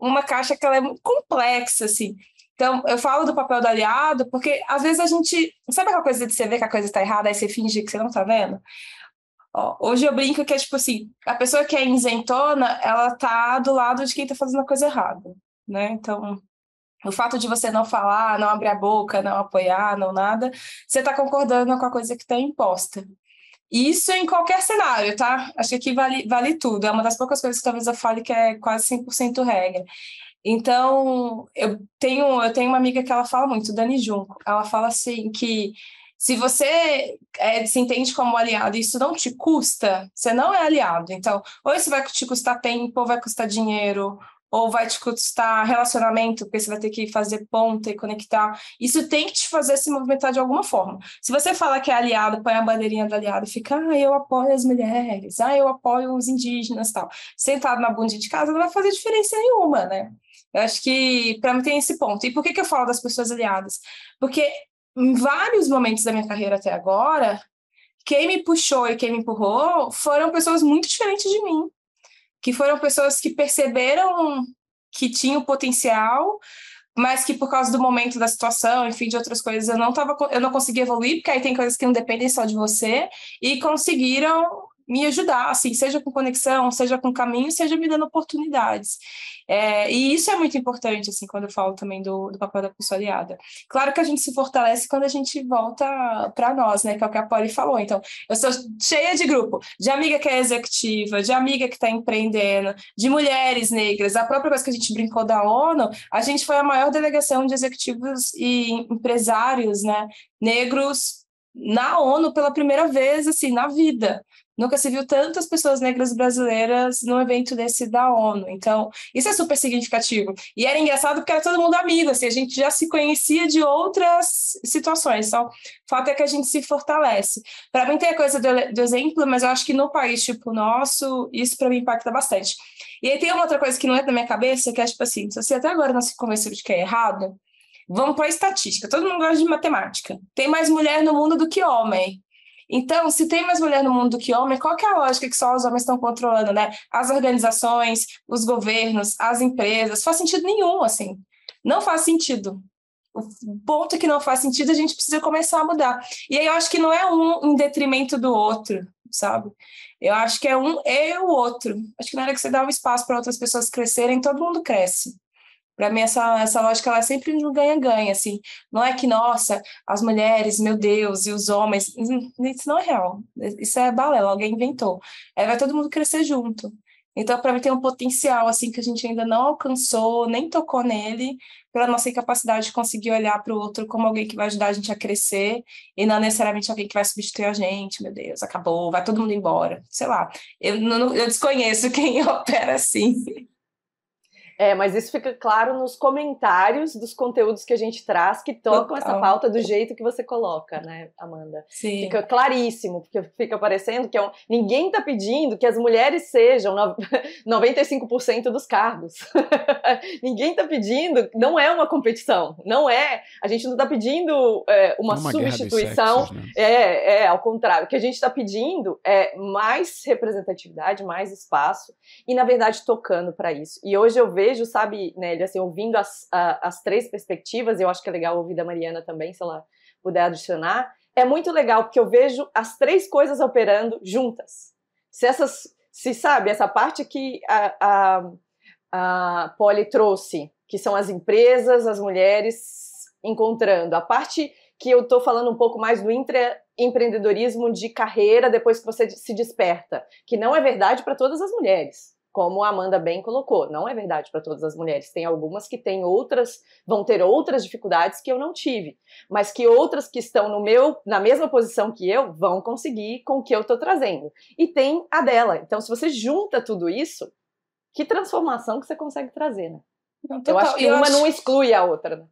uma caixa que ela é muito complexa, assim. Então, eu falo do papel do aliado, porque às vezes a gente. Sabe aquela coisa de você ver que a coisa está errada, aí você finge que você não está vendo? Ó, hoje eu brinco que é tipo assim: a pessoa que é isentona, ela tá do lado de quem está fazendo a coisa errada, né? Então, o fato de você não falar, não abrir a boca, não apoiar, não nada, você está concordando com a coisa que está imposta. Isso em qualquer cenário, tá? Acho que aqui vale, vale tudo. É uma das poucas coisas que talvez eu fale que é quase 100% regra. Então, eu tenho, eu tenho uma amiga que ela fala muito, Dani Junco. Ela fala assim que se você é, se entende como aliado isso não te custa, você não é aliado. Então, ou isso vai te custar tempo, ou vai custar dinheiro, ou vai te custar relacionamento, porque você vai ter que fazer ponta e conectar. Isso tem que te fazer se movimentar de alguma forma. Se você fala que é aliado, põe a bandeirinha do aliado e fica, ah, eu apoio as mulheres, ah, eu apoio os indígenas tal. Sentado na bunda de casa não vai fazer diferença nenhuma, né? Eu acho que para mim tem esse ponto. E por que, que eu falo das pessoas aliadas? Porque em vários momentos da minha carreira até agora, quem me puxou e quem me empurrou foram pessoas muito diferentes de mim que foram pessoas que perceberam que tinham potencial, mas que por causa do momento da situação, enfim, de outras coisas, eu não tava, eu não consegui evoluir, porque aí tem coisas que não dependem só de você, e conseguiram me ajudar, assim, seja com conexão, seja com caminho, seja me dando oportunidades. É, e isso é muito importante, assim, quando eu falo também do, do papel da pessoa aliada. Claro que a gente se fortalece quando a gente volta para nós, né, que é o que a Polly falou. Então, eu sou cheia de grupo, de amiga que é executiva, de amiga que está empreendendo, de mulheres negras. A própria coisa que a gente brincou da ONU, a gente foi a maior delegação de executivos e empresários, né, negros na ONU pela primeira vez, assim, na vida. Nunca se viu tantas pessoas negras brasileiras num evento desse da ONU. Então, isso é super significativo. E era engraçado porque era todo mundo amigo, assim, a gente já se conhecia de outras situações. Então, o fato é que a gente se fortalece. Para mim tem a coisa do, do, exemplo, mas eu acho que no país tipo nosso, isso para mim impacta bastante. E aí tem uma outra coisa que não é da minha cabeça, que é tipo assim, se você até agora não se convenceu de que é errado, vamos para a estatística. Todo mundo gosta de matemática. Tem mais mulher no mundo do que homem. Então, se tem mais mulher no mundo do que homem, qual que é a lógica que só os homens estão controlando, né? As organizações, os governos, as empresas, faz sentido nenhum, assim. Não faz sentido. O ponto que não faz sentido, a gente precisa começar a mudar. E aí eu acho que não é um em detrimento do outro, sabe? Eu acho que é um e o outro. Acho que na hora que você dá um espaço para outras pessoas crescerem, todo mundo cresce. Para mim, essa, essa lógica ela é sempre um ganha-ganha, assim. Não é que, nossa, as mulheres, meu Deus, e os homens. Isso não é real. Isso é balela, alguém inventou. Aí vai todo mundo crescer junto. Então, para mim, tem um potencial, assim, que a gente ainda não alcançou, nem tocou nele, pela nossa incapacidade de conseguir olhar para o outro como alguém que vai ajudar a gente a crescer, e não necessariamente alguém que vai substituir a gente, meu Deus, acabou, vai todo mundo embora. Sei lá, eu, não, eu desconheço quem opera assim. É, mas isso fica claro nos comentários dos conteúdos que a gente traz que tocam Total. essa pauta do jeito que você coloca, né, Amanda? Sim. Fica claríssimo, porque fica parecendo que é um... ninguém está pedindo que as mulheres sejam no... 95% dos cargos. ninguém está pedindo, não é uma competição, não é. A gente não está pedindo é, uma, uma, substituição. Sexos, né? É, é, ao contrário. O que a gente está pedindo é mais representatividade, mais espaço e, na verdade, tocando para isso. E hoje eu vejo vejo, sabe, Nélia, assim, ouvindo as, a, as três perspectivas, eu acho que é legal ouvir da Mariana também, se ela puder adicionar, é muito legal, porque eu vejo as três coisas operando juntas. Se essas, se sabe, essa parte que a, a, a Polly trouxe, que são as empresas, as mulheres encontrando, a parte que eu estou falando um pouco mais do empreendedorismo de carreira depois que você se desperta, que não é verdade para todas as mulheres como a Amanda bem colocou, não é verdade para todas as mulheres. Tem algumas que têm outras, vão ter outras dificuldades que eu não tive, mas que outras que estão no meu, na mesma posição que eu, vão conseguir com o que eu estou trazendo. E tem a dela. Então, se você junta tudo isso, que transformação que você consegue trazer, né? Não, eu acho que eu uma acho... não exclui a outra, né?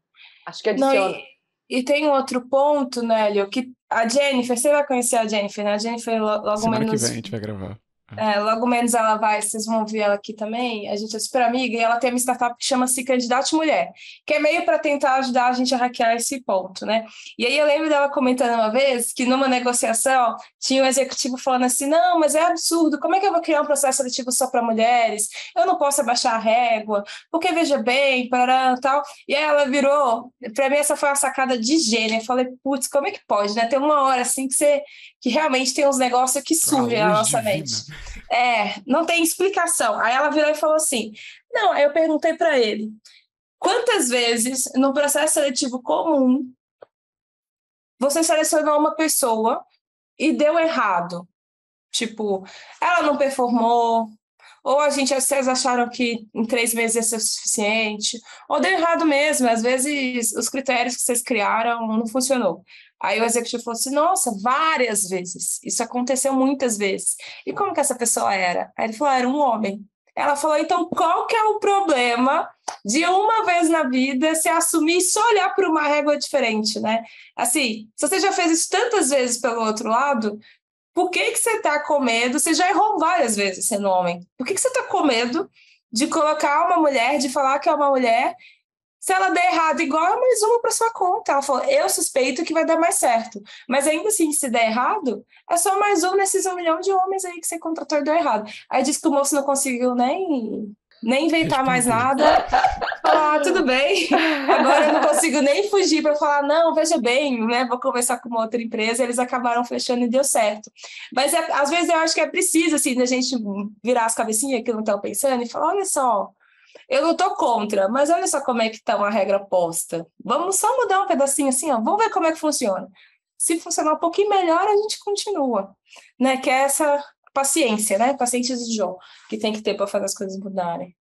Acho que adiciona. Não, e... E tem um outro ponto, Nélio, que a Jennifer, você vai conhecer a Jennifer, né? A Jennifer logo Semana menos. que vem a gente vai gravar. É, logo menos ela vai, vocês vão ver ela aqui também. A gente é super amiga e ela tem uma startup que chama-se Candidate Mulher, que é meio para tentar ajudar a gente a hackear esse ponto, né? E aí eu lembro dela comentando uma vez que numa negociação tinha um executivo falando assim: não, mas é absurdo, como é que eu vou criar um processo seletivo só para mulheres? Eu não posso abaixar a régua, porque veja bem, para tal. E aí ela virou, para mim, essa foi uma sacada de gênio. Eu falei, putz, como é que pode, né? Tem uma hora assim que você que realmente tem uns negócios que surgem na nossa divina. mente. É, não tem explicação. Aí ela virou e falou assim: não, aí eu perguntei para ele: quantas vezes no processo seletivo comum você selecionou uma pessoa e deu errado? Tipo, ela não performou, ou a gente, vocês acharam que em três meses ia ser suficiente, ou deu errado mesmo, às vezes os critérios que vocês criaram não funcionou. Aí o executivo falou assim: nossa, várias vezes. Isso aconteceu muitas vezes. E como que essa pessoa era? Aí ele falou: era um homem. Ela falou: então qual que é o problema de uma vez na vida se assumir e só olhar para uma régua diferente, né? Assim, se você já fez isso tantas vezes pelo outro lado, por que, que você está com medo? Você já errou várias vezes sendo homem. Por que, que você está com medo de colocar uma mulher, de falar que é uma mulher se ela der errado, igual é mais uma para sua conta. Ela falou: eu suspeito que vai dar mais certo. Mas ainda assim, se der errado, é só mais um nesses um milhão de homens aí que você contratou e deu errado. Aí disse que o moço não conseguiu nem nem inventar mais nada. Falar, ah, tudo bem. Agora eu não consigo nem fugir para falar, não, veja bem, né? Vou conversar com uma outra empresa. Eles acabaram fechando e deu certo. Mas é, às vezes eu acho que é preciso, assim, da gente virar as cabecinhas que não estão pensando e falar, olha só, eu não estou contra, mas olha só como é que está uma regra posta. Vamos só mudar um pedacinho assim, ó. Vamos ver como é que funciona. Se funcionar um pouquinho melhor, a gente continua, né? Que é essa paciência, né? Paciência de João, que tem que ter para fazer as coisas mudarem.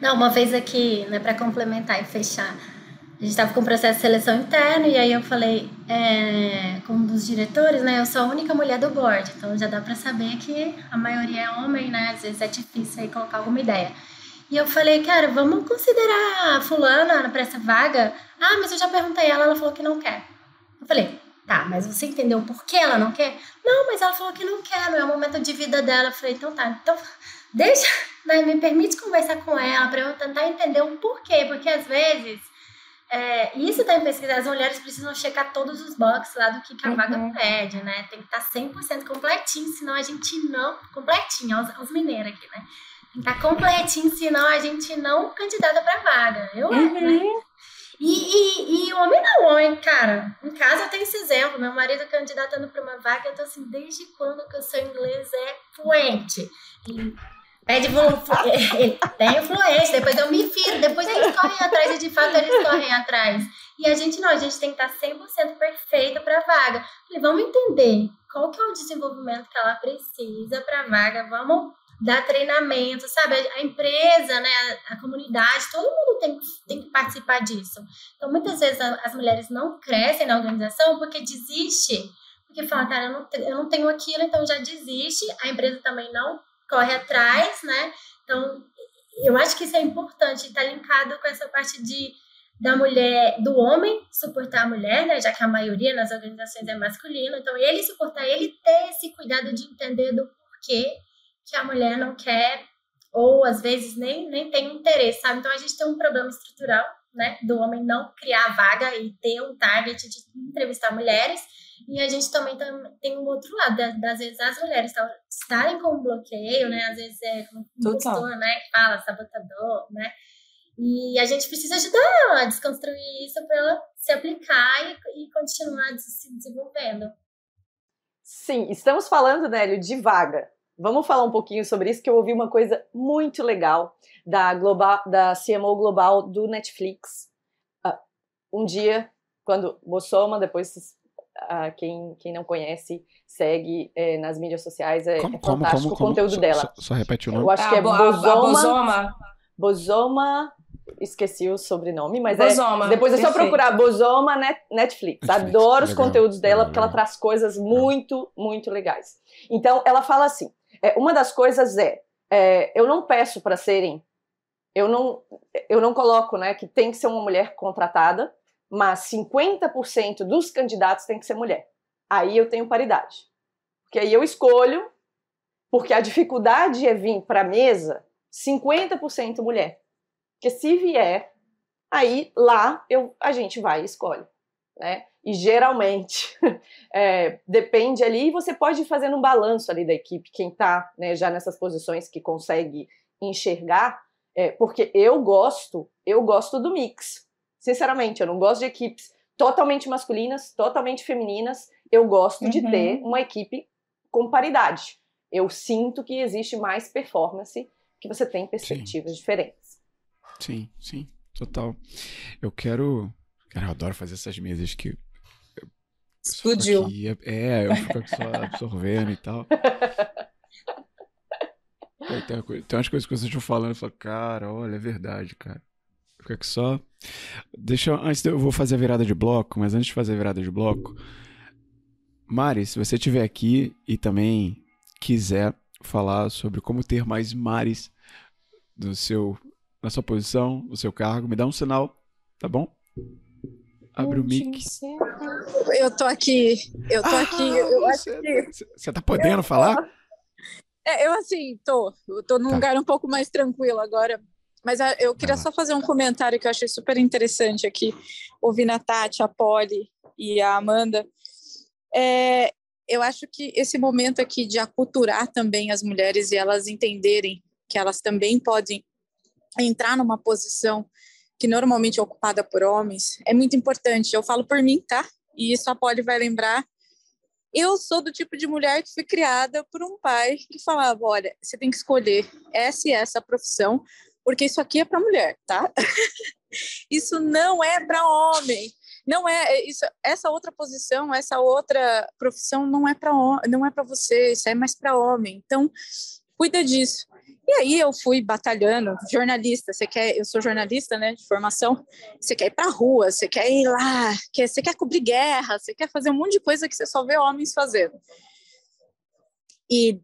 Não, uma vez aqui, né, para complementar e fechar, a gente estava com um processo de seleção interno e aí eu falei é, com um dos diretores, né, eu sou a única mulher do board, então já dá para saber que a maioria é homem, né, às vezes é difícil aí colocar alguma ideia. E eu falei, cara, vamos considerar a fulana para essa vaga? Ah, mas eu já perguntei ela, ela falou que não quer. Eu falei, Tá, mas você entendeu por que ela não quer? Não, mas ela falou que não quer, não é o momento de vida dela. Eu falei, então tá, então deixa, né, me permite conversar com ela para eu tentar entender o porquê, porque às vezes, é, isso tá em pesquisa, as mulheres precisam checar todos os boxes lá do que, que a uhum. vaga pede, né? Tem que estar tá 100% completinho, senão a gente não. Completinho, os, os mineiros aqui, né? Tá completinho, senão a gente não candidata pra vaga. Eu, uhum. né? E, e, e homem não, homem, cara. Em casa eu tenho esse exemplo. Meu marido candidatando para uma vaga, eu tô assim, desde quando que o seu inglês é fluente? Ele pede ele tem fluência, depois eu me firo, depois eles correm atrás e de fato eles correm atrás. E a gente não, a gente tem que estar 100% perfeita para a vaga. Falei, vamos entender qual que é o desenvolvimento que ela precisa para a vaga, vamos dar treinamento, sabe? A empresa, né, a, comunidade, todo mundo tem, tem que participar disso. Então, muitas vezes as mulheres não crescem na organização porque desiste, porque fala, cara, eu não, eu não tenho aquilo, então já desiste. A empresa também não corre atrás, né? Então, eu acho que isso é importante, está linkado com essa parte de da mulher, do homem suportar a mulher, né, já que a maioria nas organizações é masculino, então ele suportar, ele ter esse cuidado de entender do porquê que a mulher não quer ou às vezes nem, nem tem interesse, sabe? Então a gente tem um problema estrutural, né, do homem não criar vaga e ter um target de entrevistar mulheres. E a gente também tem um outro lado, das vezes as mulheres estarem com bloqueio, né? Às vezes é impostor, né? Que fala, sabotador, né? E a gente precisa ajudar a desconstruir isso para ela se aplicar e, e continuar se desenvolvendo. Sim, estamos falando, Nélio, de vaga. Vamos falar um pouquinho sobre isso, que eu ouvi uma coisa muito legal da, global, da CMO Global do Netflix. Uh, um dia, quando Bossoma, depois uh, quem, quem não conhece, segue é, nas mídias sociais, é, como, é fantástico como, como, o conteúdo só, dela. Só, só, repete o nome. Eu acho que é Bosoma. Bosoma esqueci o sobrenome, mas Bosoma, é. Depois é só procurar Bosoma Net, Netflix. Netflix. Adoro os conteúdos dela, porque ela traz coisas muito, muito legais. Então, ela fala assim: é, uma das coisas é, é eu não peço para serem, eu não, eu não coloco né, que tem que ser uma mulher contratada, mas 50% dos candidatos tem que ser mulher. Aí eu tenho paridade. Porque aí eu escolho, porque a dificuldade é vir para a mesa 50% mulher. Porque se vier, aí lá eu, a gente vai e escolhe. Né? E geralmente é, depende ali, e você pode fazer um balanço ali da equipe, quem está né, já nessas posições que consegue enxergar, é, porque eu gosto, eu gosto do mix. Sinceramente, eu não gosto de equipes totalmente masculinas, totalmente femininas. Eu gosto uhum. de ter uma equipe com paridade. Eu sinto que existe mais performance, que você tem perspectivas sim. diferentes. Sim, sim, total. Eu quero. Cara, eu adoro fazer essas mesas que Explodiu. Aqui, é, eu fico só absorvendo e tal. Aí tem, coisa, tem umas coisas que vocês estão falando, eu falo, cara, olha, é verdade, cara. Fica aqui só. Deixa antes eu vou fazer a virada de bloco, mas antes de fazer a virada de bloco, Mari, se você estiver aqui e também quiser falar sobre como ter mais Mares do seu, na sua posição, no seu cargo, me dá um sinal, tá bom? Abre o mic. Eu tô aqui. Eu tô ah, aqui. Eu você, que... você tá podendo eu, falar? É, eu assim, tô. Eu tô num tá. lugar um pouco mais tranquilo agora. Mas ah, eu queria só fazer um comentário que eu achei super interessante aqui, ouvindo a Tati, a Polly e a Amanda. É, eu acho que esse momento aqui de aculturar também as mulheres e elas entenderem que elas também podem entrar numa posição que normalmente é ocupada por homens, é muito importante. Eu falo por mim, tá? E isso a Polly vai lembrar. Eu sou do tipo de mulher que foi criada por um pai que falava: olha, você tem que escolher essa e essa profissão, porque isso aqui é para mulher, tá? isso não é para homem. Não é, é isso, essa outra posição, essa outra profissão não é para não é para você, isso é mais para homem. Então, cuida disso. E aí eu fui batalhando, jornalista, você quer, eu sou jornalista, né, de formação, você quer ir para rua, você quer ir lá, quer, você quer cobrir guerra, você quer fazer um monte de coisa que você só vê homens fazendo. E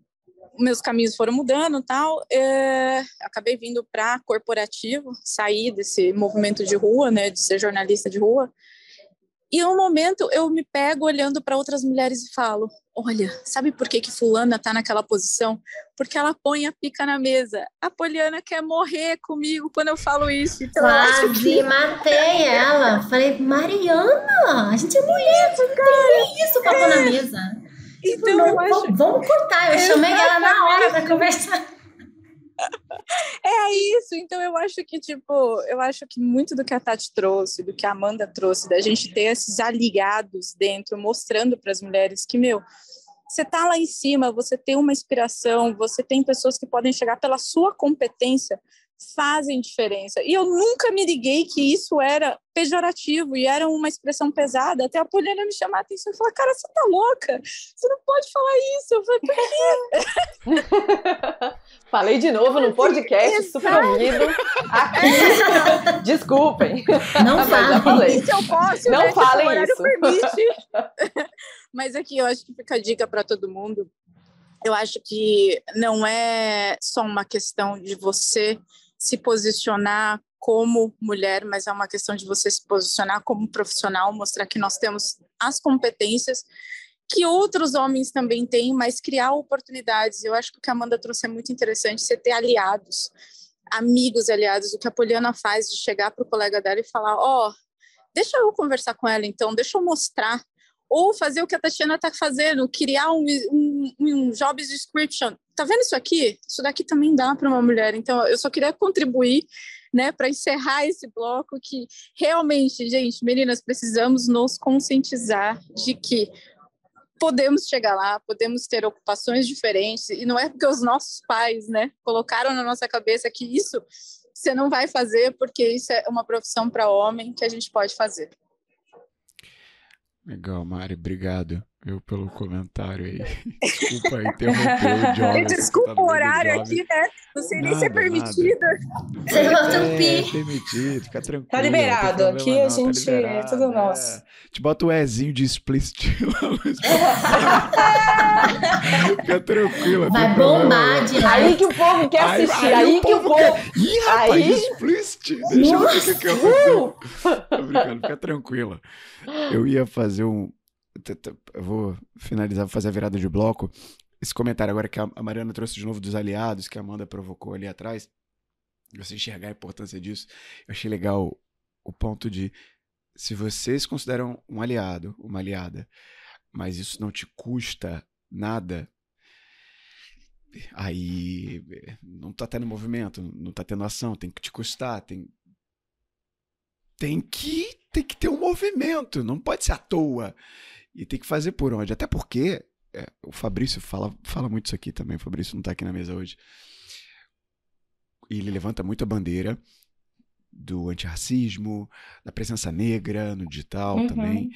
meus caminhos foram mudando tal, é, acabei vindo para corporativo, sair desse movimento de rua, né, de ser jornalista de rua, e um momento eu me pego olhando para outras mulheres e falo: Olha, sabe por que, que Fulana está naquela posição? Porque ela põe a pica na mesa. A Poliana quer morrer comigo quando eu falo isso. Então Quase que... matei ela. Falei, Mariana, a gente é mulher, não tem isso para pôr na mesa. Então, não, acho... Vamos cortar. Eu chamei ela na hora para conversar. É isso, então eu acho que, tipo, eu acho que muito do que a Tati trouxe, do que a Amanda trouxe, da gente ter esses aliados dentro, mostrando para as mulheres que, meu, você tá lá em cima, você tem uma inspiração, você tem pessoas que podem chegar pela sua competência, fazem diferença. E eu nunca me liguei que isso era pejorativo e era uma expressão pesada. Até a Poliana me chamar a atenção e falar: Cara, você tá louca? Você não pode falar isso. Eu falei: Por quê? Falei de novo no podcast, Exato. super ouvido. Aqui. Desculpem. Não falem. Se eu posso, não né, falem isso. Permite. Mas aqui eu acho que fica a dica para todo mundo. Eu acho que não é só uma questão de você se posicionar como mulher, mas é uma questão de você se posicionar como profissional, mostrar que nós temos as competências que outros homens também têm, mas criar oportunidades. Eu acho que o que a Amanda trouxe é muito interessante, você ter aliados, amigos aliados. O que a Poliana faz de chegar para o colega dela e falar: Ó, oh, deixa eu conversar com ela então, deixa eu mostrar. Ou fazer o que a Tatiana está fazendo, criar um, um, um job description. Tá vendo isso aqui? Isso daqui também dá para uma mulher. Então, eu só queria contribuir né, para encerrar esse bloco que realmente, gente, meninas, precisamos nos conscientizar de que podemos chegar lá, podemos ter ocupações diferentes, e não é porque os nossos pais, né, colocaram na nossa cabeça que isso você não vai fazer porque isso é uma profissão para homem que a gente pode fazer. Legal, Mari, obrigado eu pelo comentário aí. Desculpa interromper o Job. Desculpa o horário aqui, né? Não sei nada, nem se é permitido. Você bota um pi. É permitido, fica tranquilo. Tá liberado. Aqui não, a gente tá é tudo nosso. É. Te bota o Ezinho de explicit Fica tranquila. Vai bombar de lá. Aí que o povo quer assistir. Aí, aí, aí que o povo. Quer... Ih, rapaz, aí... explicit. Deixa eu ver o que, aconteceu. Brincando, fica tranquila. Eu ia fazer um eu vou finalizar, vou fazer a virada de bloco. Esse comentário agora que a Mariana trouxe de novo dos aliados, que a Amanda provocou ali atrás, você enxergar a importância disso, eu achei legal o ponto de se vocês consideram um aliado, uma aliada, mas isso não te custa nada, aí não tá tendo movimento, não tá tendo ação, tem que te custar, tem tem que tem que ter um movimento, não pode ser à toa. E tem que fazer por onde? Até porque é, o Fabrício fala, fala muito isso aqui também. O Fabrício não está aqui na mesa hoje. E ele levanta muito a bandeira do antirracismo, da presença negra no digital uhum. também.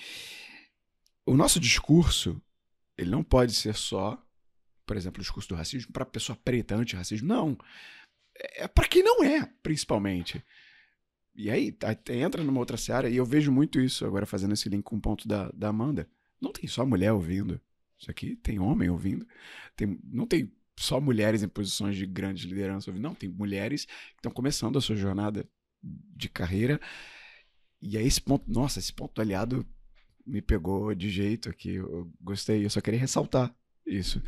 O nosso discurso, ele não pode ser só, por exemplo, o discurso do racismo para pessoa preta, antirracismo. Não. É, é para quem não é, principalmente. E aí, entra numa outra seara, e eu vejo muito isso agora fazendo esse link com o ponto da, da Amanda. Não tem só mulher ouvindo. Isso aqui tem homem ouvindo. Tem, não tem só mulheres em posições de grande liderança ouvindo. Não, tem mulheres que estão começando a sua jornada de carreira. E aí esse ponto, nossa, esse ponto do aliado me pegou de jeito aqui. Eu gostei, eu só queria ressaltar isso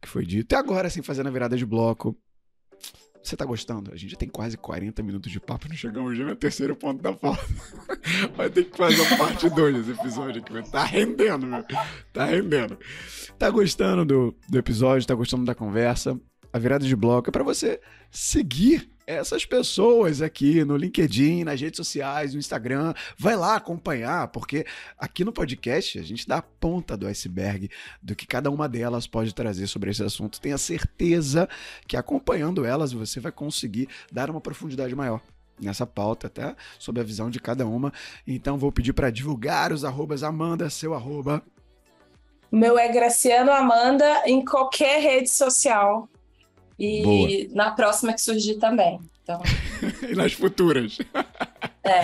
que foi dito. E agora, assim, fazendo a virada de bloco, você tá gostando? A gente já tem quase 40 minutos de papo, não chegamos já no terceiro ponto da pauta. Vai ter que fazer a parte 2 desse episódio aqui, tá rendendo, meu. Tá rendendo. Tá gostando do, do episódio, tá gostando da conversa? A virada de bloco é para você seguir essas pessoas aqui no LinkedIn, nas redes sociais, no Instagram. Vai lá acompanhar, porque aqui no podcast a gente dá a ponta do iceberg do que cada uma delas pode trazer sobre esse assunto. Tenha certeza que acompanhando elas você vai conseguir dar uma profundidade maior nessa pauta, até sob a visão de cada uma. Então vou pedir para divulgar os arrobas. Amanda, seu arroba. Meu é Graciano Amanda em qualquer rede social. E Boa. na próxima que surgir também. Então... e nas futuras. É.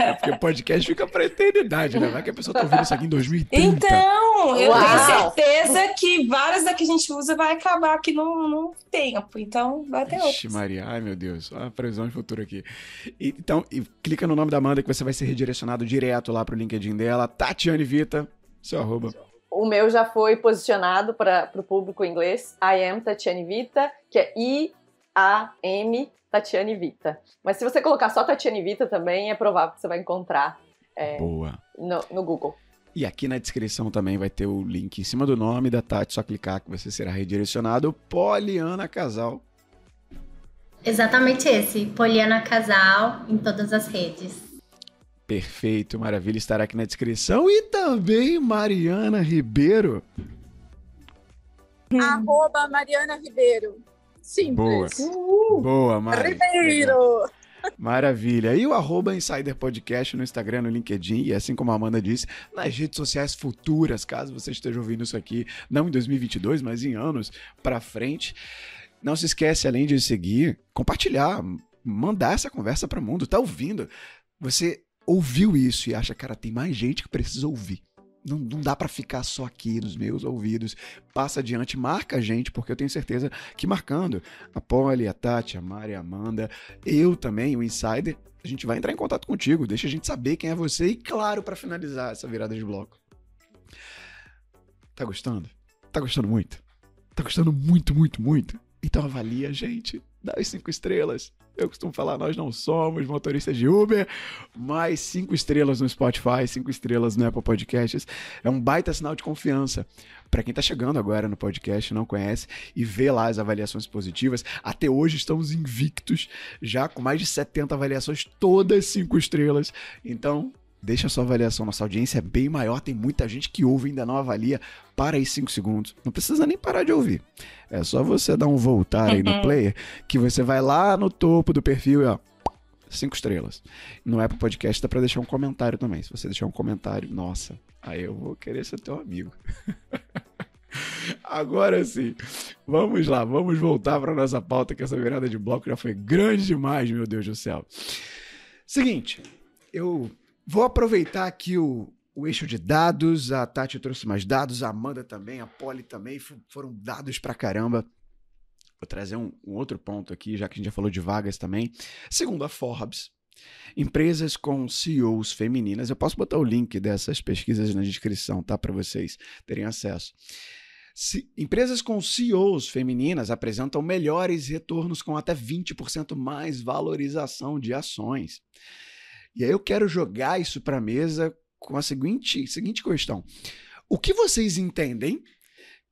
é. Porque o podcast fica para eternidade, né? Vai que a pessoa tá ouvindo isso aqui em 2030. Então, eu Uau. tenho certeza que várias da que a gente usa vai acabar aqui no, no tempo. Então, vai ter outras. Maria, ai meu Deus, a previsão de futuro aqui. E, então, e clica no nome da Amanda que você vai ser redirecionado direto lá pro LinkedIn dela. Tatiane Vita, seu arroba. O meu já foi posicionado para o público inglês. I am Tatiane Vita, que é I-A-M Tatiane Vita. Mas se você colocar só Tatiane Vita também, é provável que você vai encontrar é, Boa. No, no Google. E aqui na descrição também vai ter o link em cima do nome da Tati, só clicar que você será redirecionado. Poliana Casal. Exatamente esse, Poliana Casal em todas as redes. Perfeito, maravilha, estará aqui na descrição. E também Mariana Ribeiro. Arroba Mariana Ribeiro. Simples. Boa, Boa Mari. Ribeiro. Maravilha. E o arroba Insider Podcast no Instagram, no LinkedIn, e assim como a Amanda disse, nas redes sociais futuras, caso você esteja ouvindo isso aqui, não em 2022, mas em anos para frente. Não se esquece, além de seguir, compartilhar, mandar essa conversa para o mundo. Tá ouvindo? Você ouviu isso e acha, cara, tem mais gente que precisa ouvir. Não, não dá para ficar só aqui nos meus ouvidos. Passa adiante, marca a gente, porque eu tenho certeza que marcando a Polly, a Tati, a Mari, a Amanda, eu também, o Insider, a gente vai entrar em contato contigo, deixa a gente saber quem é você e, claro, para finalizar essa virada de bloco. Tá gostando? Tá gostando muito? Tá gostando muito, muito, muito? Então avalia a gente, dá as cinco estrelas. Eu costumo falar, nós não somos motoristas de Uber, mas cinco estrelas no Spotify, cinco estrelas no Apple Podcasts é um baita sinal de confiança. Para quem está chegando agora no podcast, não conhece e vê lá as avaliações positivas, até hoje estamos invictos, já com mais de 70 avaliações, todas cinco estrelas. Então, deixa sua avaliação. Nossa audiência é bem maior, tem muita gente que ouve e ainda não avalia. Para aí 5 segundos. Não precisa nem parar de ouvir. É só você dar um voltar aí no player, que você vai lá no topo do perfil e ó, cinco estrelas. No Apple Podcast dá pra deixar um comentário também. Se você deixar um comentário, nossa, aí eu vou querer ser teu amigo. Agora sim, vamos lá, vamos voltar para nossa pauta, que essa virada de bloco já foi grande demais, meu Deus do céu. Seguinte, eu Vou aproveitar aqui o, o eixo de dados. A Tati trouxe mais dados, a Amanda também, a Polly também. Foram dados pra caramba. Vou trazer um, um, outro ponto aqui, já que a gente já falou de vagas também. Segundo a Forbes, empresas com CEOs femininas, eu posso botar o link dessas pesquisas na descrição, tá? Para vocês terem acesso. Se, empresas com CEOs femininas apresentam melhores retornos com até 20% mais valorização de ações. E aí eu quero jogar isso para a mesa com a seguinte, seguinte questão. O que vocês entendem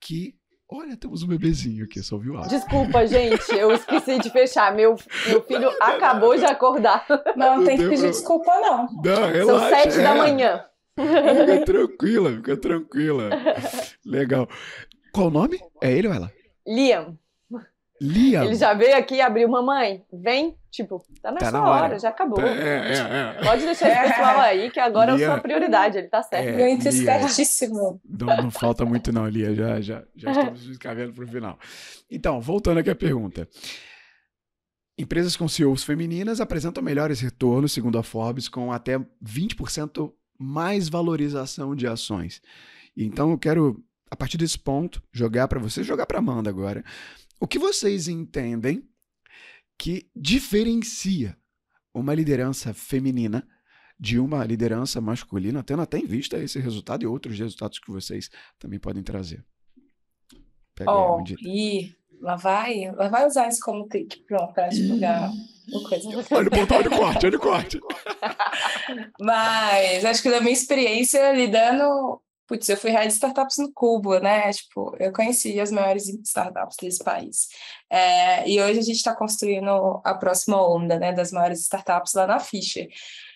que Olha, temos um bebezinho aqui, só viu? Desculpa, gente, eu esqueci de fechar. Meu, meu filho não, acabou não, de acordar. Não, não tem que pedir desculpa, não. Não, relaxa. São sete é. da manhã. Fica tranquila, fica tranquila. Legal. Qual o nome? É ele ou ela? Liam. Liam. Ele já veio aqui e abriu, mamãe, vem. Tipo, tá na tá sua na hora. hora. já acabou. É, é, é. Pode deixar esse pessoal aí, que agora Lia, é a sua prioridade, ele tá certo. É, muito espertíssimo. Não, não falta muito não, Lia, já, já, já estamos nos caminhando pro final. Então, voltando aqui à pergunta. Empresas com CEOs femininas apresentam melhores retornos, segundo a Forbes, com até 20% mais valorização de ações. Então, eu quero, a partir desse ponto, jogar para vocês, jogar para Amanda agora o que vocês entendem que diferencia uma liderança feminina de uma liderança masculina, tendo até em vista esse resultado e outros resultados que vocês também podem trazer? Pega oh, e lá vai, lá vai usar isso como clique, pronto, para divulgar o coisa. Olha o ponto, olha o corte, olha o corte. Mas acho que da minha experiência lidando Putz, eu fui head de startups no Cuba, né? Tipo, eu conheci as maiores startups desse país. É, e hoje a gente está construindo a próxima onda, né? Das maiores startups lá na Fischer.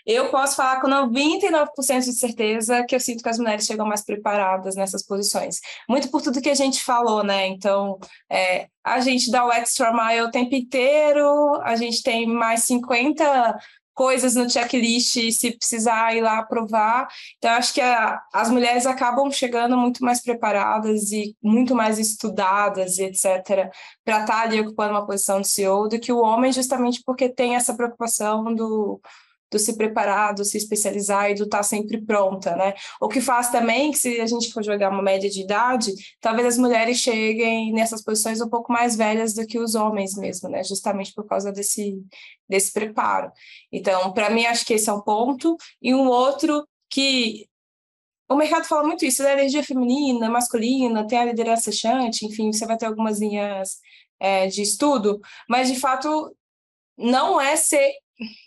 Eu posso falar com 99% de certeza que eu sinto que as mulheres chegam mais preparadas nessas posições. Muito por tudo que a gente falou, né? Então, é, a gente dá o extra mile o tempo inteiro, a gente tem mais 50 coisas no checklist se precisar ir lá aprovar. Então, acho que a, as mulheres acabam chegando muito mais preparadas e muito mais estudadas etc., para estar tá ali ocupando uma posição de CEO do que o homem, justamente porque tem essa preocupação do do se preparar, do se especializar e do estar tá sempre pronta, né? O que faz também que se a gente for jogar uma média de idade, talvez as mulheres cheguem nessas posições um pouco mais velhas do que os homens mesmo, né? Justamente por causa desse desse preparo. Então, para mim acho que esse é um ponto e um outro que o mercado fala muito isso, né? energia feminina, masculina, tem a liderança chante, enfim, você vai ter algumas linhas é, de estudo, mas de fato não é ser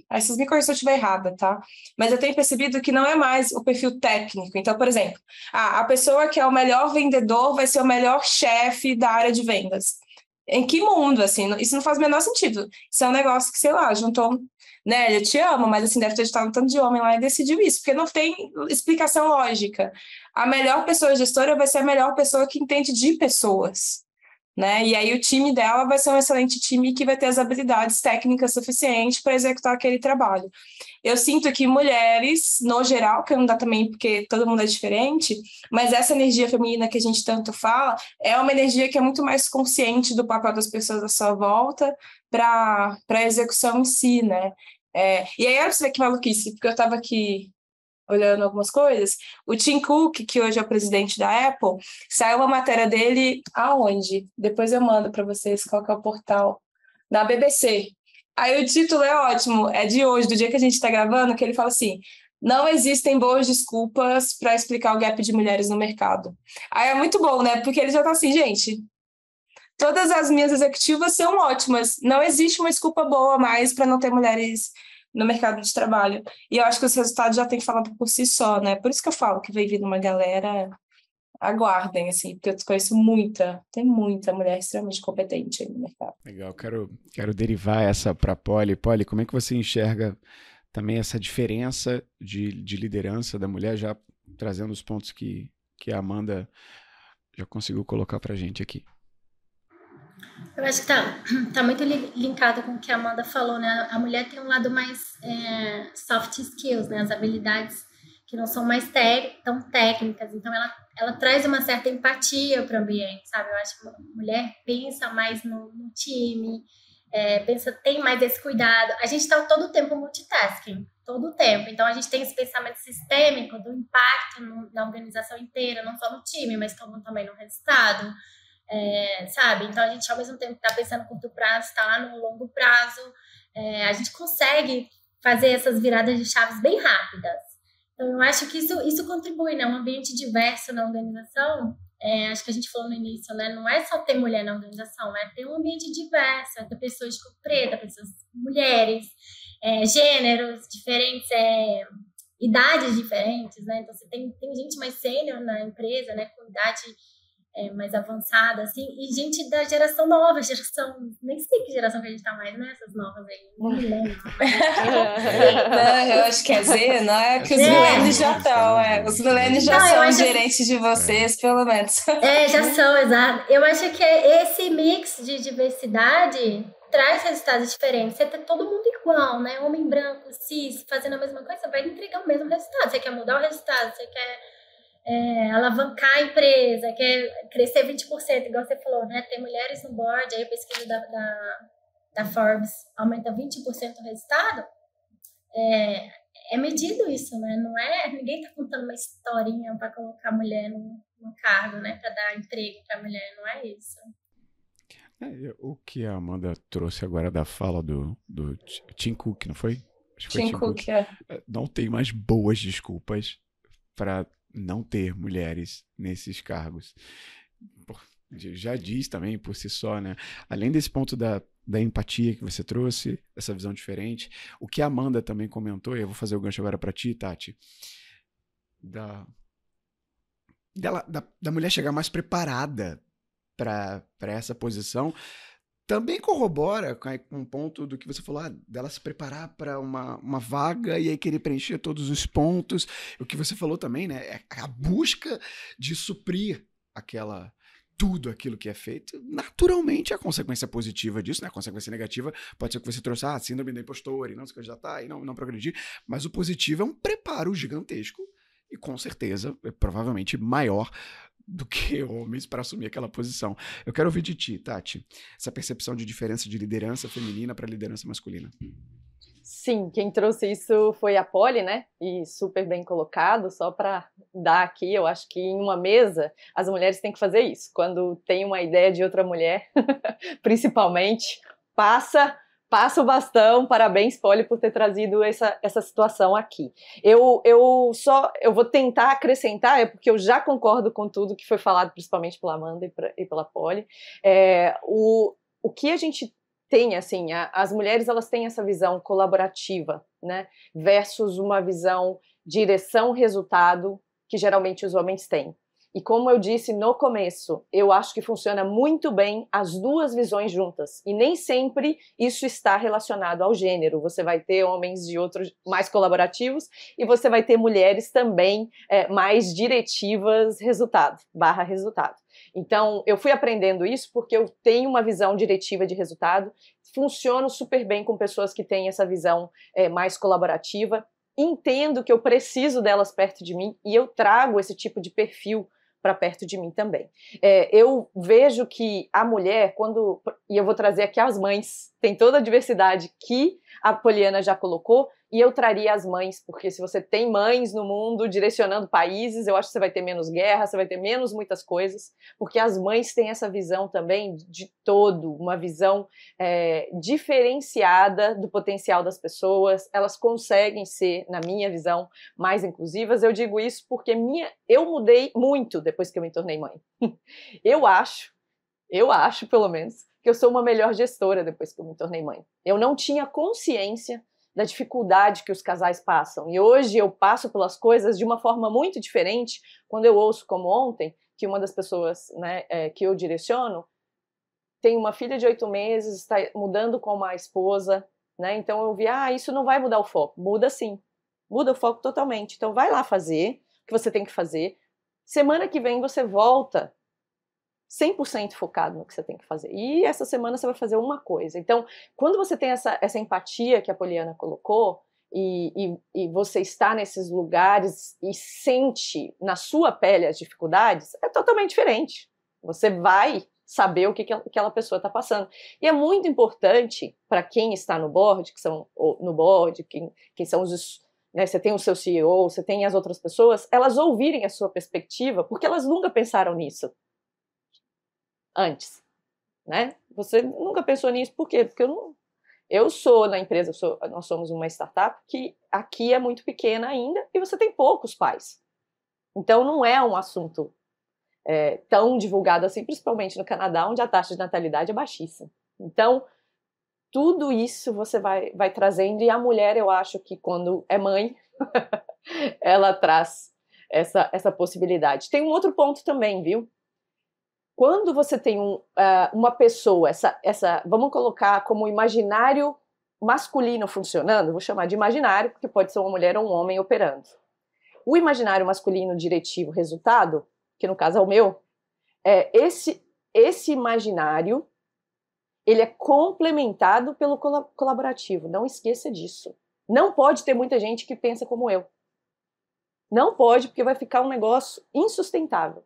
Aí vocês me corrigem se eu estiver errada, tá? Mas eu tenho percebido que não é mais o perfil técnico. Então, por exemplo, a, a pessoa que é o melhor vendedor vai ser o melhor chefe da área de vendas. Em que mundo, assim? Isso não faz o menor sentido. Isso é um negócio que, sei lá, juntou né, eu te amo, mas assim, deve ter estado um tanto de homem lá e decidiu isso, porque não tem explicação lógica. A melhor pessoa gestora vai ser a melhor pessoa que entende de pessoas né? E aí o time dela vai ser um excelente time que vai ter as habilidades técnicas suficientes para executar aquele trabalho. Eu sinto que mulheres, no geral, que não dá também porque todo mundo é diferente, mas essa energia feminina que a gente tanto fala é uma energia que é muito mais consciente do papel das pessoas à sua volta para a execução em si, né? É, e aí, olha você ver que maluquice, porque eu estava aqui olhando algumas coisas, o Tim Cook, que hoje é o presidente da Apple, saiu uma matéria dele aonde? Depois eu mando para vocês qual é o portal. Na BBC. Aí o título é ótimo, é de hoje, do dia que a gente está gravando, que ele fala assim: não existem boas desculpas para explicar o gap de mulheres no mercado. Aí é muito bom, né? Porque ele já está assim, gente. Todas as minhas executivas são ótimas. Não existe uma desculpa boa mais para não ter mulheres no mercado de trabalho. E eu acho que os resultados já têm falado por si só, né? Por isso que eu falo que vem vindo uma galera, aguardem, assim, porque eu conheço muita, tem muita mulher extremamente competente aí no mercado. Legal, quero, quero derivar essa para a Polly. Polly, como é que você enxerga também essa diferença de, de liderança da mulher, já trazendo os pontos que, que a Amanda já conseguiu colocar para gente aqui? Eu acho que tá, tá muito linkado com o que a Amanda falou, né? A mulher tem um lado mais é, soft skills, né? As habilidades que não são mais tão técnicas. Então, ela, ela traz uma certa empatia para o ambiente, sabe? Eu acho que a mulher pensa mais no, no time, é, pensa, tem mais esse cuidado. A gente está todo o tempo multitasking, todo o tempo. Então, a gente tem esse pensamento sistêmico do impacto no, na organização inteira, não só no time, mas também no resultado. É, sabe? Então a gente ao mesmo tempo está pensando no curto prazo, está lá no longo prazo, é, a gente consegue fazer essas viradas de chaves bem rápidas. Então eu acho que isso, isso contribui, né? Um ambiente diverso na organização, é, acho que a gente falou no início, né? Não é só ter mulher na organização, é ter um ambiente diverso, é ter pessoas de cor preta, pessoas mulheres, é, gêneros diferentes, é, idades diferentes, né? Então você tem, tem gente mais sênior na empresa, né? Com idade é, mais avançada, assim, e gente da geração nova, geração. Nem sei que geração que a gente tá mais, né? Essas novas aí. Não me lembro. não, eu acho que é Z, não é? Que os é. milênios já estão, é. Os milênios já não, são gerentes de vocês, pelo menos. É, já são, exato. Eu acho que esse mix de diversidade traz resultados diferentes. Você tem todo mundo igual, né? Homem branco, cis, fazendo a mesma coisa, você vai entregar o mesmo resultado. Você quer mudar o resultado, você quer é, alavancar a empresa, quer crescer 20%, igual você falou, né? Tem mulheres no board, aí a pesquisa da, da, da Forbes aumenta 20% o resultado. É, é medido isso, né? Não é ninguém está contando uma historinha para colocar a mulher no, no cargo, né? Para dar emprego para a mulher, não é isso. É, o que a Amanda trouxe agora da fala do, do Tim Cook, não foi? Acho que Tim, Tim Cook, Cook. É. é. Não tem mais boas desculpas para não ter mulheres nesses cargos. Já diz também por si só, né? Além desse ponto da, da empatia que você trouxe, essa visão diferente, o que a Amanda também comentou, e eu vou fazer o gancho agora para ti, Tati, da dela, da, da mulher chegar mais preparada para essa posição também corrobora com um ponto do que você falou, ah, dela se preparar para uma, uma vaga e aí querer preencher todos os pontos. O que você falou também, né? É a busca de suprir aquela tudo aquilo que é feito, naturalmente a consequência positiva disso, né? A consequência negativa pode ser que você trouxe, ah, síndrome da impostora e não se candidatar e não, não progredir, mas o positivo é um preparo gigantesco e com certeza, é provavelmente maior do que homens para assumir aquela posição. Eu quero ouvir de ti, Tati, essa percepção de diferença de liderança feminina para liderança masculina. Sim, quem trouxe isso foi a Polly, né? E super bem colocado, só para dar aqui, eu acho que em uma mesa as mulheres têm que fazer isso. Quando tem uma ideia de outra mulher, principalmente, passa passa o bastão, parabéns, Polly, por ter trazido essa, essa situação aqui. Eu, eu só eu vou tentar acrescentar, é porque eu já concordo com tudo que foi falado, principalmente pela Amanda e, pra, e pela Polly. É, o, o que a gente tem, assim, a, as mulheres elas têm essa visão colaborativa, né, versus uma visão direção-resultado que geralmente os homens têm. E como eu disse no começo, eu acho que funciona muito bem as duas visões juntas. E nem sempre isso está relacionado ao gênero. Você vai ter homens de outros mais colaborativos e você vai ter mulheres também é, mais diretivas, resultado, barra resultado. Então, eu fui aprendendo isso porque eu tenho uma visão diretiva de resultado, funciono super bem com pessoas que têm essa visão é, mais colaborativa, entendo que eu preciso delas perto de mim e eu trago esse tipo de perfil para perto de mim também. É, eu vejo que a mulher, quando. E eu vou trazer aqui as mães, tem toda a diversidade que a Poliana já colocou, e eu traria as mães, porque se você tem mães no mundo direcionando países, eu acho que você vai ter menos guerra, você vai ter menos muitas coisas, porque as mães têm essa visão também de todo, uma visão é, diferenciada do potencial das pessoas, elas conseguem ser, na minha visão, mais inclusivas. Eu digo isso porque minha, eu mudei muito depois que eu me tornei mãe. eu acho, eu acho pelo menos, que eu sou uma melhor gestora depois que eu me tornei mãe. Eu não tinha consciência da dificuldade que os casais passam. E hoje eu passo pelas coisas de uma forma muito diferente quando eu ouço, como ontem, que uma das pessoas né, é, que eu direciono tem uma filha de oito meses, está mudando com uma esposa, né? Então eu vi, ah, isso não vai mudar o foco. Muda sim. Muda o foco totalmente. Então vai lá fazer o que você tem que fazer. Semana que vem você volta 100% focado no que você tem que fazer. E essa semana você vai fazer uma coisa. Então, quando você tem essa, essa empatia que a Poliana colocou, e, e, e, você está nesses lugares e sente na sua pele as dificuldades, é totalmente diferente. Você vai saber o que, que aquela pessoa está passando. E é muito importante para quem está no board, que são no board, quem, quem são os. Né, você tem o seu CEO, você tem as outras pessoas, elas ouvirem a sua perspectiva, porque elas nunca pensaram nisso antes, né? Você nunca pensou nisso, por quê? Porque eu não, eu sou na empresa, sou, nós somos uma startup que aqui é muito pequena ainda e você tem poucos pais. Então não é um assunto é, tão divulgado assim, principalmente no Canadá, onde a taxa de natalidade é baixíssima. Então tudo isso você vai, vai trazendo e a mulher, eu acho que quando é mãe, ela traz essa, essa possibilidade. Tem um outro ponto também, viu? Quando você tem um, uh, uma pessoa, essa, essa, vamos colocar como imaginário masculino funcionando, vou chamar de imaginário, porque pode ser uma mulher ou um homem operando. O imaginário masculino diretivo resultado, que no caso é o meu, é esse, esse imaginário ele é complementado pelo colaborativo. Não esqueça disso. Não pode ter muita gente que pensa como eu. Não pode, porque vai ficar um negócio insustentável.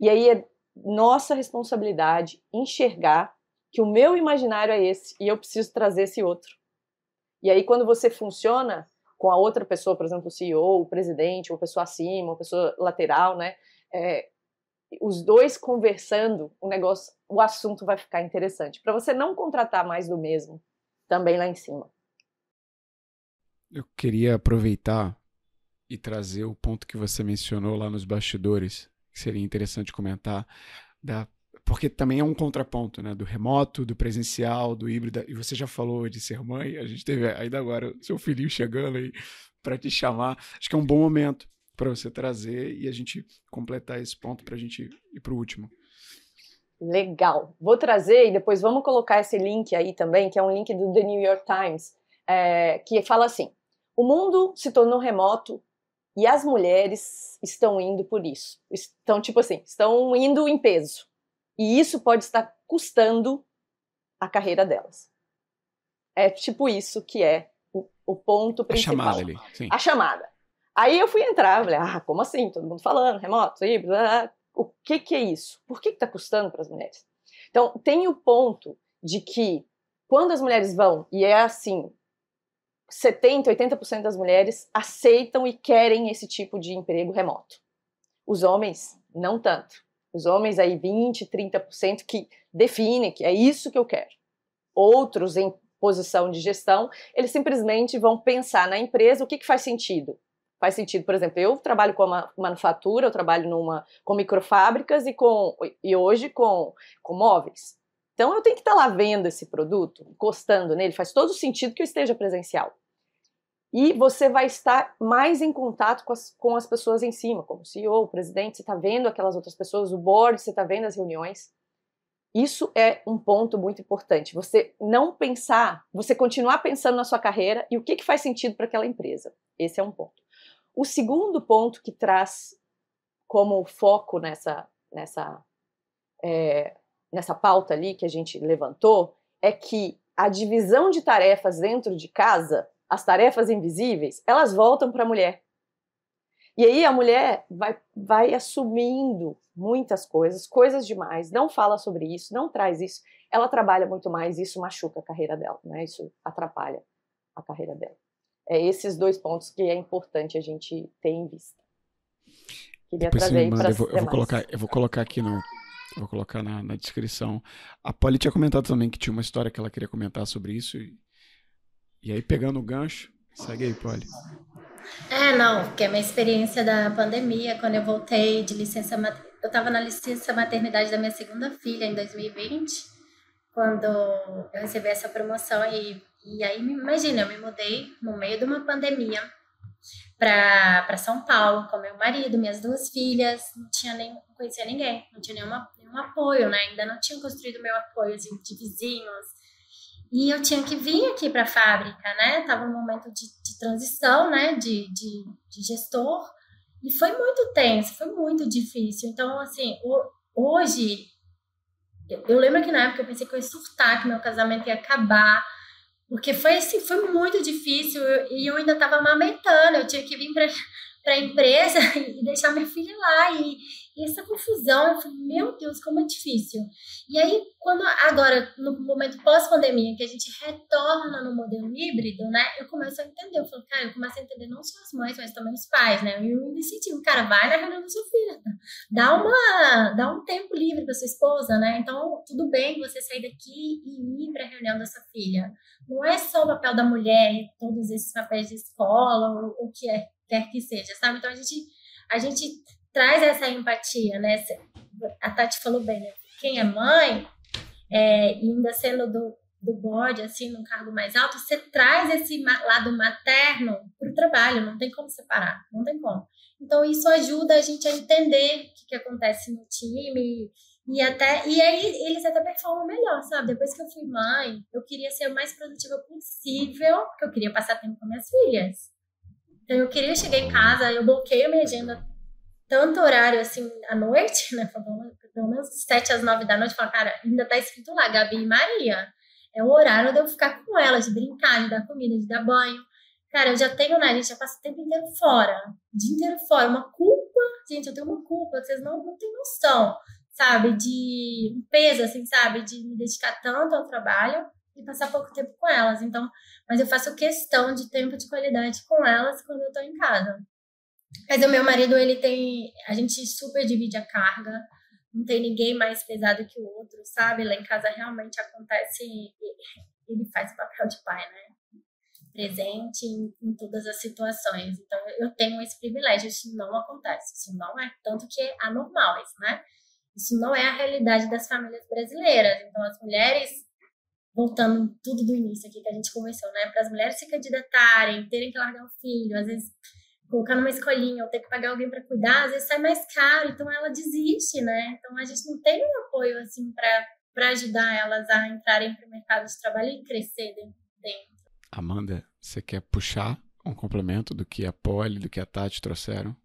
E aí é nossa responsabilidade enxergar que o meu imaginário é esse e eu preciso trazer esse outro. E aí, quando você funciona com a outra pessoa, por exemplo, o CEO, o presidente, uma pessoa acima, uma pessoa lateral, né? É, os dois conversando, o negócio, o assunto vai ficar interessante. Para você não contratar mais do mesmo também lá em cima. Eu queria aproveitar e trazer o ponto que você mencionou lá nos bastidores, que seria interessante comentar, da, porque também é um contraponto, né? Do remoto, do presencial, do híbrido. E você já falou de ser mãe, a gente teve ainda agora seu filhinho chegando aí para te chamar. Acho que é um bom momento para você trazer e a gente completar esse ponto para a gente ir para o último. Legal. Vou trazer e depois vamos colocar esse link aí também, que é um link do The New York Times, é, que fala assim: o mundo se tornou remoto e as mulheres estão indo por isso. Estão, tipo assim, estão indo em peso. E isso pode estar custando a carreira delas. É tipo isso que é o, o ponto principal. A chamada ali, sim. A chamada. Aí eu fui entrar, falei, ah, como assim? Todo mundo falando, remoto, híbrido, o que, que é isso? Por que está custando para as mulheres? Então, tem o ponto de que quando as mulheres vão, e é assim, 70%, 80% das mulheres aceitam e querem esse tipo de emprego remoto. Os homens, não tanto. Os homens aí 20, 30% que definem que é isso que eu quero. Outros em posição de gestão, eles simplesmente vão pensar na empresa o que, que faz sentido. Faz sentido, por exemplo, eu trabalho com uma manufatura, eu trabalho numa com microfábricas e com e hoje com, com móveis. Então eu tenho que estar lá vendo esse produto, encostando nele, faz todo sentido que eu esteja presencial. E você vai estar mais em contato com as, com as pessoas em cima, como o CEO, o presidente, você está vendo aquelas outras pessoas, o board, você está vendo as reuniões. Isso é um ponto muito importante. Você não pensar, você continuar pensando na sua carreira e o que, que faz sentido para aquela empresa. Esse é um ponto. O segundo ponto que traz como foco nessa, nessa, é, nessa pauta ali que a gente levantou é que a divisão de tarefas dentro de casa, as tarefas invisíveis, elas voltam para a mulher. E aí a mulher vai, vai assumindo muitas coisas, coisas demais, não fala sobre isso, não traz isso. Ela trabalha muito mais, isso machuca a carreira dela, né? Isso atrapalha a carreira dela. É esses dois pontos que é importante a gente ter em vista. Queria Depois trazer manda, eu, vou, eu vou colocar, eu vou colocar aqui no, vou colocar na, na, descrição. A Polly tinha comentado também que tinha uma história que ela queria comentar sobre isso. E, e aí, pegando o gancho, segue aí, Polly. É, não, porque a minha experiência da pandemia, quando eu voltei de licença, eu estava na licença maternidade da minha segunda filha em 2020, quando eu recebi essa promoção e e aí, imagina, eu me mudei no meio de uma pandemia para São Paulo com meu marido, minhas duas filhas, não tinha nem, não conhecia ninguém, não tinha nenhuma, nenhum apoio, né? Ainda não tinha construído meu apoio assim, de vizinhos. E eu tinha que vir aqui para a fábrica, né? Tava num momento de, de transição, né? De, de, de, gestor. E foi muito tenso, foi muito difícil. Então, assim, hoje, eu, eu lembro que na época eu pensei que eu ia surtar, que meu casamento ia acabar porque foi assim, foi muito difícil e eu ainda estava amamentando, eu tinha que vir para a empresa e deixar minha filha lá. E, e essa confusão, eu falei, meu Deus, como é difícil. E aí, quando agora, no momento pós-pandemia, que a gente retorna no modelo híbrido, né? Eu começo a entender. Eu falo, cara, eu começo a entender não só as mães, mas também os pais, né? Eu me incentivo, cara, vai na reunião da sua filha. Dá, uma, dá um tempo livre para sua esposa, né? Então, tudo bem você sair daqui e ir para a reunião da sua filha. Não é só o papel da mulher, todos esses papéis de escola, ou o que é, quer que seja, sabe? Então, a gente, a gente traz essa empatia, né? A Tati falou bem, né? Quem é mãe, é, ainda sendo do, do board, assim, num cargo mais alto, você traz esse lado materno para o trabalho, não tem como separar, não tem como. Então, isso ajuda a gente a entender o que, que acontece no time e até e aí eles até performam melhor, sabe? Depois que eu fui mãe, eu queria ser o mais produtiva possível, porque eu queria passar tempo com minhas filhas. Então, eu queria chegar em casa, eu bloqueio minha agenda tanto horário assim à noite, né? Pelo menos sete às nove da noite, fala, cara, ainda tá escrito lá, Gabi e Maria. É o horário de eu ficar com elas, de brincar, de dar comida, de dar banho. Cara, eu já tenho, né? A gente já passa o tempo inteiro fora. O dia inteiro fora. Uma culpa, gente, eu tenho uma culpa, vocês não, não têm noção, sabe? De um peso, assim, sabe? De me dedicar tanto ao trabalho e passar pouco tempo com elas. Então, mas eu faço questão de tempo de qualidade com elas quando eu tô em casa. Mas o meu marido, ele tem. A gente super divide a carga. Não tem ninguém mais pesado que o outro, sabe? Lá em casa realmente acontece. Ele faz o papel de pai, né? Presente em, em todas as situações. Então, eu tenho esse privilégio. Isso não acontece. Isso não é. Tanto que é anormal, isso, né? Isso não é a realidade das famílias brasileiras. Então, as mulheres voltando tudo do início aqui que a gente conversou, né? Para as mulheres se candidatarem, terem que largar o filho, às vezes colocar numa escolinha ou ter que pagar alguém para cuidar, às vezes sai mais caro, então ela desiste, né? Então a gente não tem um apoio assim para ajudar elas a entrarem para o mercado de trabalho e crescer dentro. Amanda, você quer puxar um complemento do que a Polly, do que a Tati trouxeram?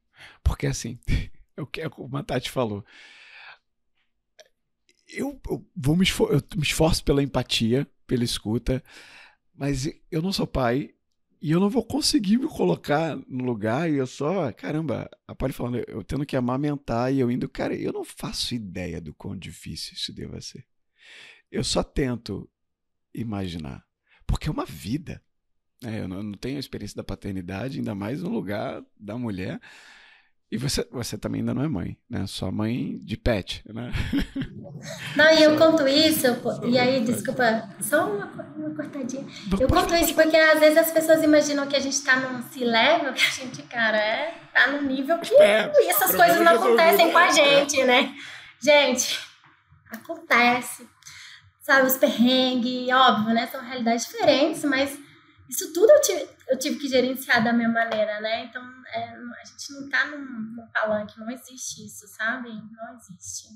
Porque assim, eu quero, como a Tati falou, eu, eu vou me, esfor eu me esforço pela empatia, pela escuta, mas eu não sou pai e eu não vou conseguir me colocar no lugar e eu só, caramba, a Polly falando, eu tendo que amamentar e eu indo, cara, eu não faço ideia do quão difícil isso deva ser. Eu só tento imaginar, porque é uma vida. É, eu não tenho a experiência da paternidade, ainda mais no lugar da mulher. E você, você também ainda não é mãe, né? Sua mãe de pet, né? Não, e eu conto isso, e aí, desculpa, só uma, uma cortadinha. Eu conto isso porque às vezes as pessoas imaginam que a gente tá num se level, que a gente, cara, é, tá num nível que é, essas coisas não acontecem com a gente, né? Gente, acontece. Sabe, os perrengues, óbvio, né? São realidades diferentes, mas isso tudo eu tive, eu tive que gerenciar da minha maneira, né? Então, é, a gente não tá num, num palanque, não existe isso, sabe? Não existe.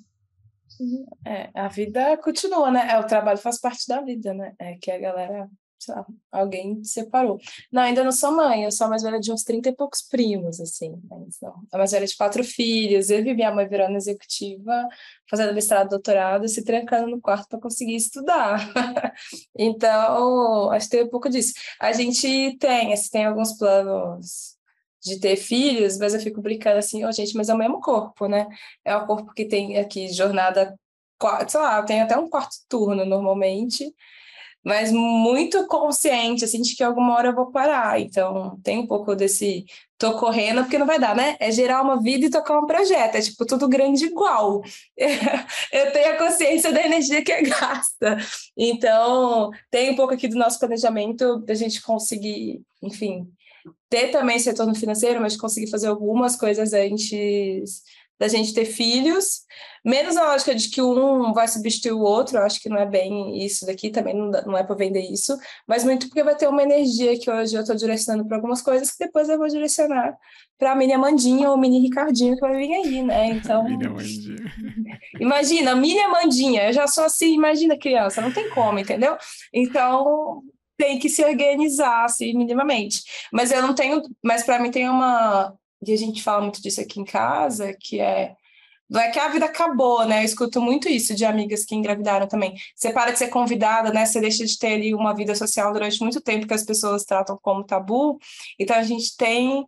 É, a vida continua, né? É, o trabalho faz parte da vida, né? É que a galera sei lá, alguém separou. Não, ainda não sou mãe, eu sou a mais velha de uns 30 e poucos primos, assim. Mas não. A mais velha de quatro filhos. Eu vi minha mãe virando executiva, fazendo mestrado, doutorado, se trancando no quarto para conseguir estudar. então, acho que tem um pouco disso. A gente tem, assim, tem alguns planos de ter filhos, mas eu fico brincando assim, oh, gente, mas é o mesmo corpo, né? É o corpo que tem aqui jornada, sei lá, tem até um quarto turno normalmente, mas muito consciente, assim, de que alguma hora eu vou parar. Então, tem um pouco desse tô correndo porque não vai dar, né? É gerar uma vida e tocar um projeto, é tipo tudo grande igual. eu tenho a consciência da energia que é gasta. Então, tem um pouco aqui do nosso planejamento da gente conseguir, enfim, ter também esse retorno financeiro, mas conseguir fazer algumas coisas antes da gente ter filhos, menos a lógica de que um vai substituir o outro, eu acho que não é bem isso daqui, também não, não é para vender isso, mas muito porque vai ter uma energia que hoje eu estou direcionando para algumas coisas que depois eu vou direcionar para a mini Amandinha ou mini Ricardinho que vai vir aí, né? Então. mini Amandinha. Imagina, mini Amandinha, eu já sou assim, imagina criança, não tem como, entendeu? Então, tem que se organizar assim, minimamente. Mas eu não tenho, mas para mim tem uma e a gente fala muito disso aqui em casa, que é não é que a vida acabou, né? Eu escuto muito isso de amigas que engravidaram também. Você para de ser convidada, né? Você deixa de ter ali uma vida social durante muito tempo que as pessoas tratam como tabu. Então a gente tem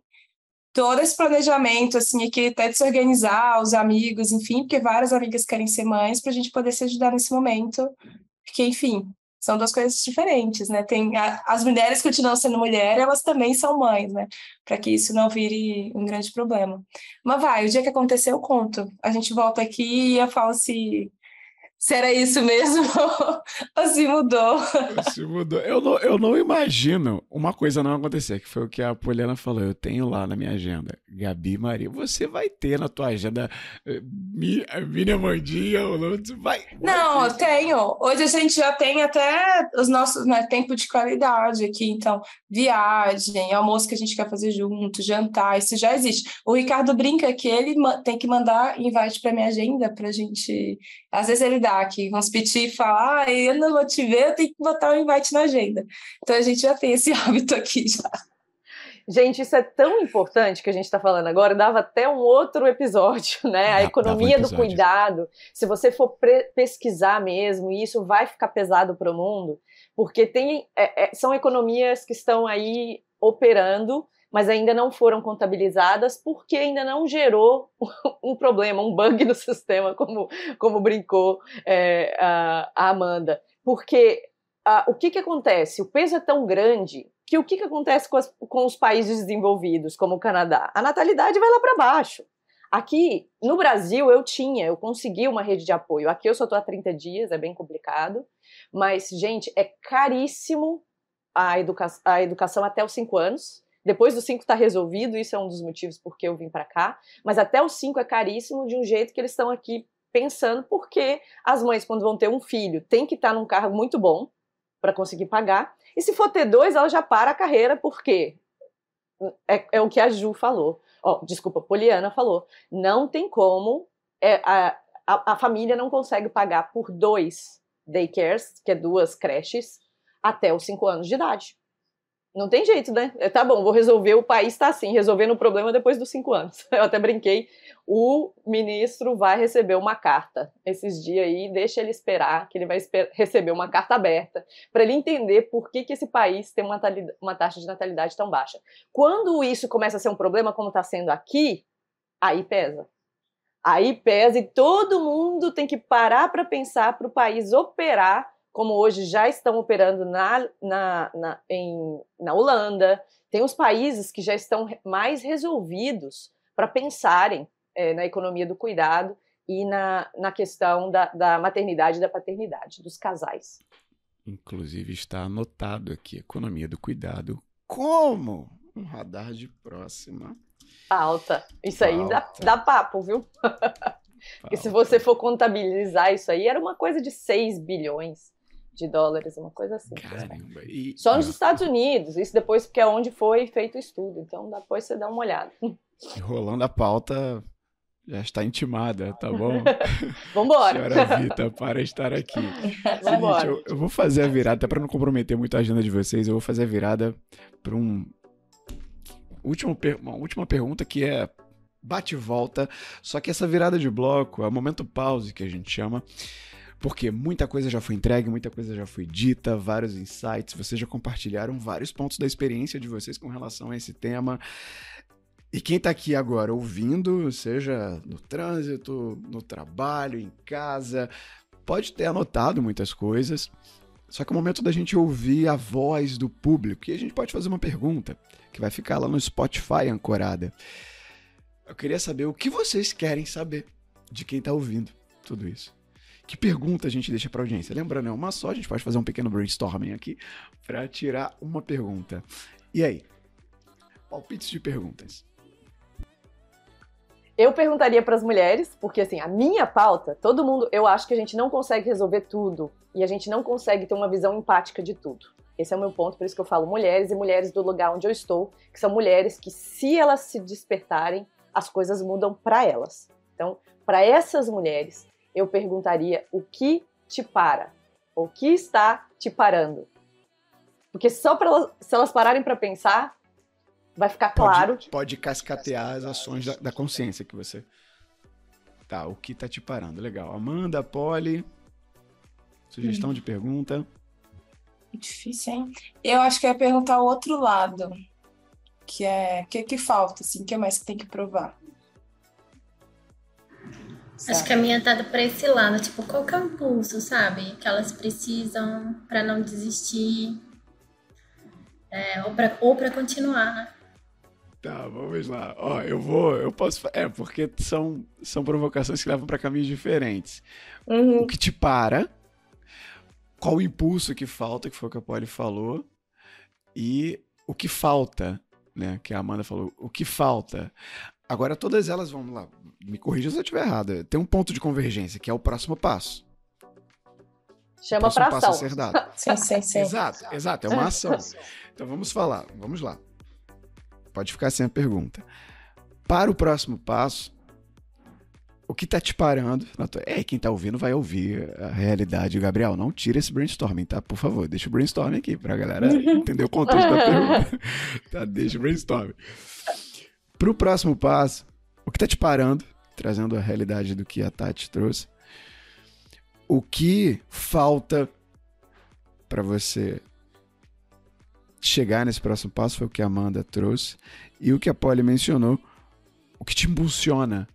todo esse planejamento, assim, aqui até de se organizar, os amigos, enfim, porque várias amigas querem ser mães para a gente poder se ajudar nesse momento. Porque, enfim, são duas coisas diferentes, né? Tem a, as mulheres continuam sendo mulher, elas também são mães, né? Para que isso não vire um grande problema. Mas vai, o dia que acontecer eu conto. A gente volta aqui e eu falo se se era isso mesmo ou se mudou. Se mudou. Eu não, eu não imagino uma coisa não acontecer, que foi o que a Poliana falou. Eu tenho lá na minha agenda, Gabi Maria. Você vai ter na tua agenda eh, Miriam Mandinha ou não? Vai. Não, eu tenho. Hoje a gente já tem até os nossos né, tempo de qualidade aqui. Então, viagem, almoço que a gente quer fazer junto, jantar, isso já existe. O Ricardo brinca que ele tem que mandar invite para minha agenda para a gente. Às vezes ele dá aqui, vamos pedir e falar, ah, eu não vou te ver, eu tenho que botar o um invite na agenda. Então a gente já tem esse hábito aqui já. Gente, isso é tão importante que a gente está falando agora, dava até um outro episódio, né? A economia um do cuidado. Se você for pesquisar mesmo, e isso vai ficar pesado para o mundo, porque tem, é, é, são economias que estão aí operando mas ainda não foram contabilizadas porque ainda não gerou um problema, um bug no sistema, como, como brincou é, a, a, Amanda. Porque a, o que, que acontece? O peso é tão grande que o que, que acontece com, as, com os países desenvolvidos, como o Canadá? A natalidade vai lá para baixo. Aqui, no Brasil, eu tinha, eu consegui uma rede de apoio. Aqui eu só estou há 30 dias, é bem complicado. Mas, gente, é caríssimo a, educa a educação até os 5 anos. Depois dos cinco está resolvido, isso é um dos motivos por que eu vim para cá. Mas até os cinco é caríssimo de um jeito que eles estão aqui pensando, porque as mães, quando vão ter um filho, tem que estar tá num carro muito bom para conseguir pagar. E se for ter dois, ela já para a carreira, porque é, é o que a Ju falou. Oh, desculpa, Poliana falou. Não tem como. É, a, a, a família não consegue pagar por dois daycares, que é duas creches, até os cinco anos de idade. Não tem jeito, né? É, tá bom, vou resolver, o país está assim, resolvendo o problema depois dos cinco anos. Eu até brinquei, o ministro vai receber uma carta esses dias aí, deixa ele esperar, que ele vai receber uma carta aberta, para ele entender por que, que esse país tem uma, uma taxa de natalidade tão baixa. Quando isso começa a ser um problema, como está sendo aqui, aí pesa. Aí pesa e todo mundo tem que parar para pensar para o país operar como hoje já estão operando na, na, na, em, na Holanda. Tem os países que já estão mais resolvidos para pensarem é, na economia do cuidado e na, na questão da, da maternidade e da paternidade, dos casais. Inclusive está anotado aqui, economia do cuidado, como um radar de próxima. Alta. Isso Alta. aí dá, dá papo, viu? Porque se você for contabilizar isso aí, era uma coisa de 6 bilhões de dólares, uma coisa assim. Caramba. E... Só nos Estados Unidos, isso depois porque é onde foi feito o estudo, então depois você dá uma olhada. Rolando a pauta, já está intimada, tá bom? Vambora! Senhora Vita, para estar aqui. Vambora. eu, eu, vou fazer a virada, até para não comprometer muito a agenda de vocês, eu vou fazer a virada para um último, uma última pergunta que é bate volta, só que essa virada de bloco é o momento pause que a gente chama. Porque muita coisa já foi entregue, muita coisa já foi dita, vários insights, vocês já compartilharam vários pontos da experiência de vocês com relação a esse tema. E quem está aqui agora ouvindo, seja no trânsito, no trabalho, em casa, pode ter anotado muitas coisas. Só que é o momento da gente ouvir a voz do público. E a gente pode fazer uma pergunta que vai ficar lá no Spotify ancorada. Eu queria saber o que vocês querem saber de quem está ouvindo tudo isso. Que pergunta a gente deixa para audiência? Lembrando, é uma só, a gente pode fazer um pequeno brainstorming aqui para tirar uma pergunta. E aí? Palpites de perguntas. Eu perguntaria para as mulheres, porque assim, a minha pauta, todo mundo, eu acho que a gente não consegue resolver tudo e a gente não consegue ter uma visão empática de tudo. Esse é o meu ponto, por isso que eu falo mulheres e mulheres do lugar onde eu estou, que são mulheres que se elas se despertarem, as coisas mudam para elas. Então, para essas mulheres, eu perguntaria o que te para? O que está te parando? Porque só elas, se elas pararem para pensar, vai ficar claro. Pode, pode cascatear as ações da, da, consciência que você. Tá, o que tá te parando? Legal. Amanda, Polly. Sugestão hum. de pergunta. Difícil, hein? Eu acho que eu ia perguntar o outro lado. Que é. O que, que falta, assim? O que mais que tem que provar? Sabe? Acho que a minha tá pra esse lado, tipo, qual que é o impulso, sabe? Que elas precisam para não desistir. É, ou para ou pra continuar, né? Tá, vamos lá. Ó, eu vou, eu posso. É, porque são, são provocações que levam para caminhos diferentes. Uhum. O que te para, qual o impulso que falta, que foi o que a Polly falou, e o que falta, né? Que a Amanda falou, o que falta. Agora todas elas, vamos lá, me corrija se eu estiver errado. Tem um ponto de convergência, que é o próximo passo. Chama para ação. Passo a ser dado. sim, sim, sim. Exato, exato, é uma ação. Então vamos falar, vamos lá. Pode ficar sem a pergunta. Para o próximo passo, o que tá te parando? É, quem tá ouvindo vai ouvir a realidade. Gabriel, não tira esse brainstorming, tá? Por favor, deixa o brainstorming aqui pra galera entender o contexto da pergunta. Tá, deixa o brainstorming. Para o próximo passo, o que está te parando, trazendo a realidade do que a Tati trouxe, o que falta para você chegar nesse próximo passo foi o que a Amanda trouxe e o que a Polly mencionou, o que te impulsiona,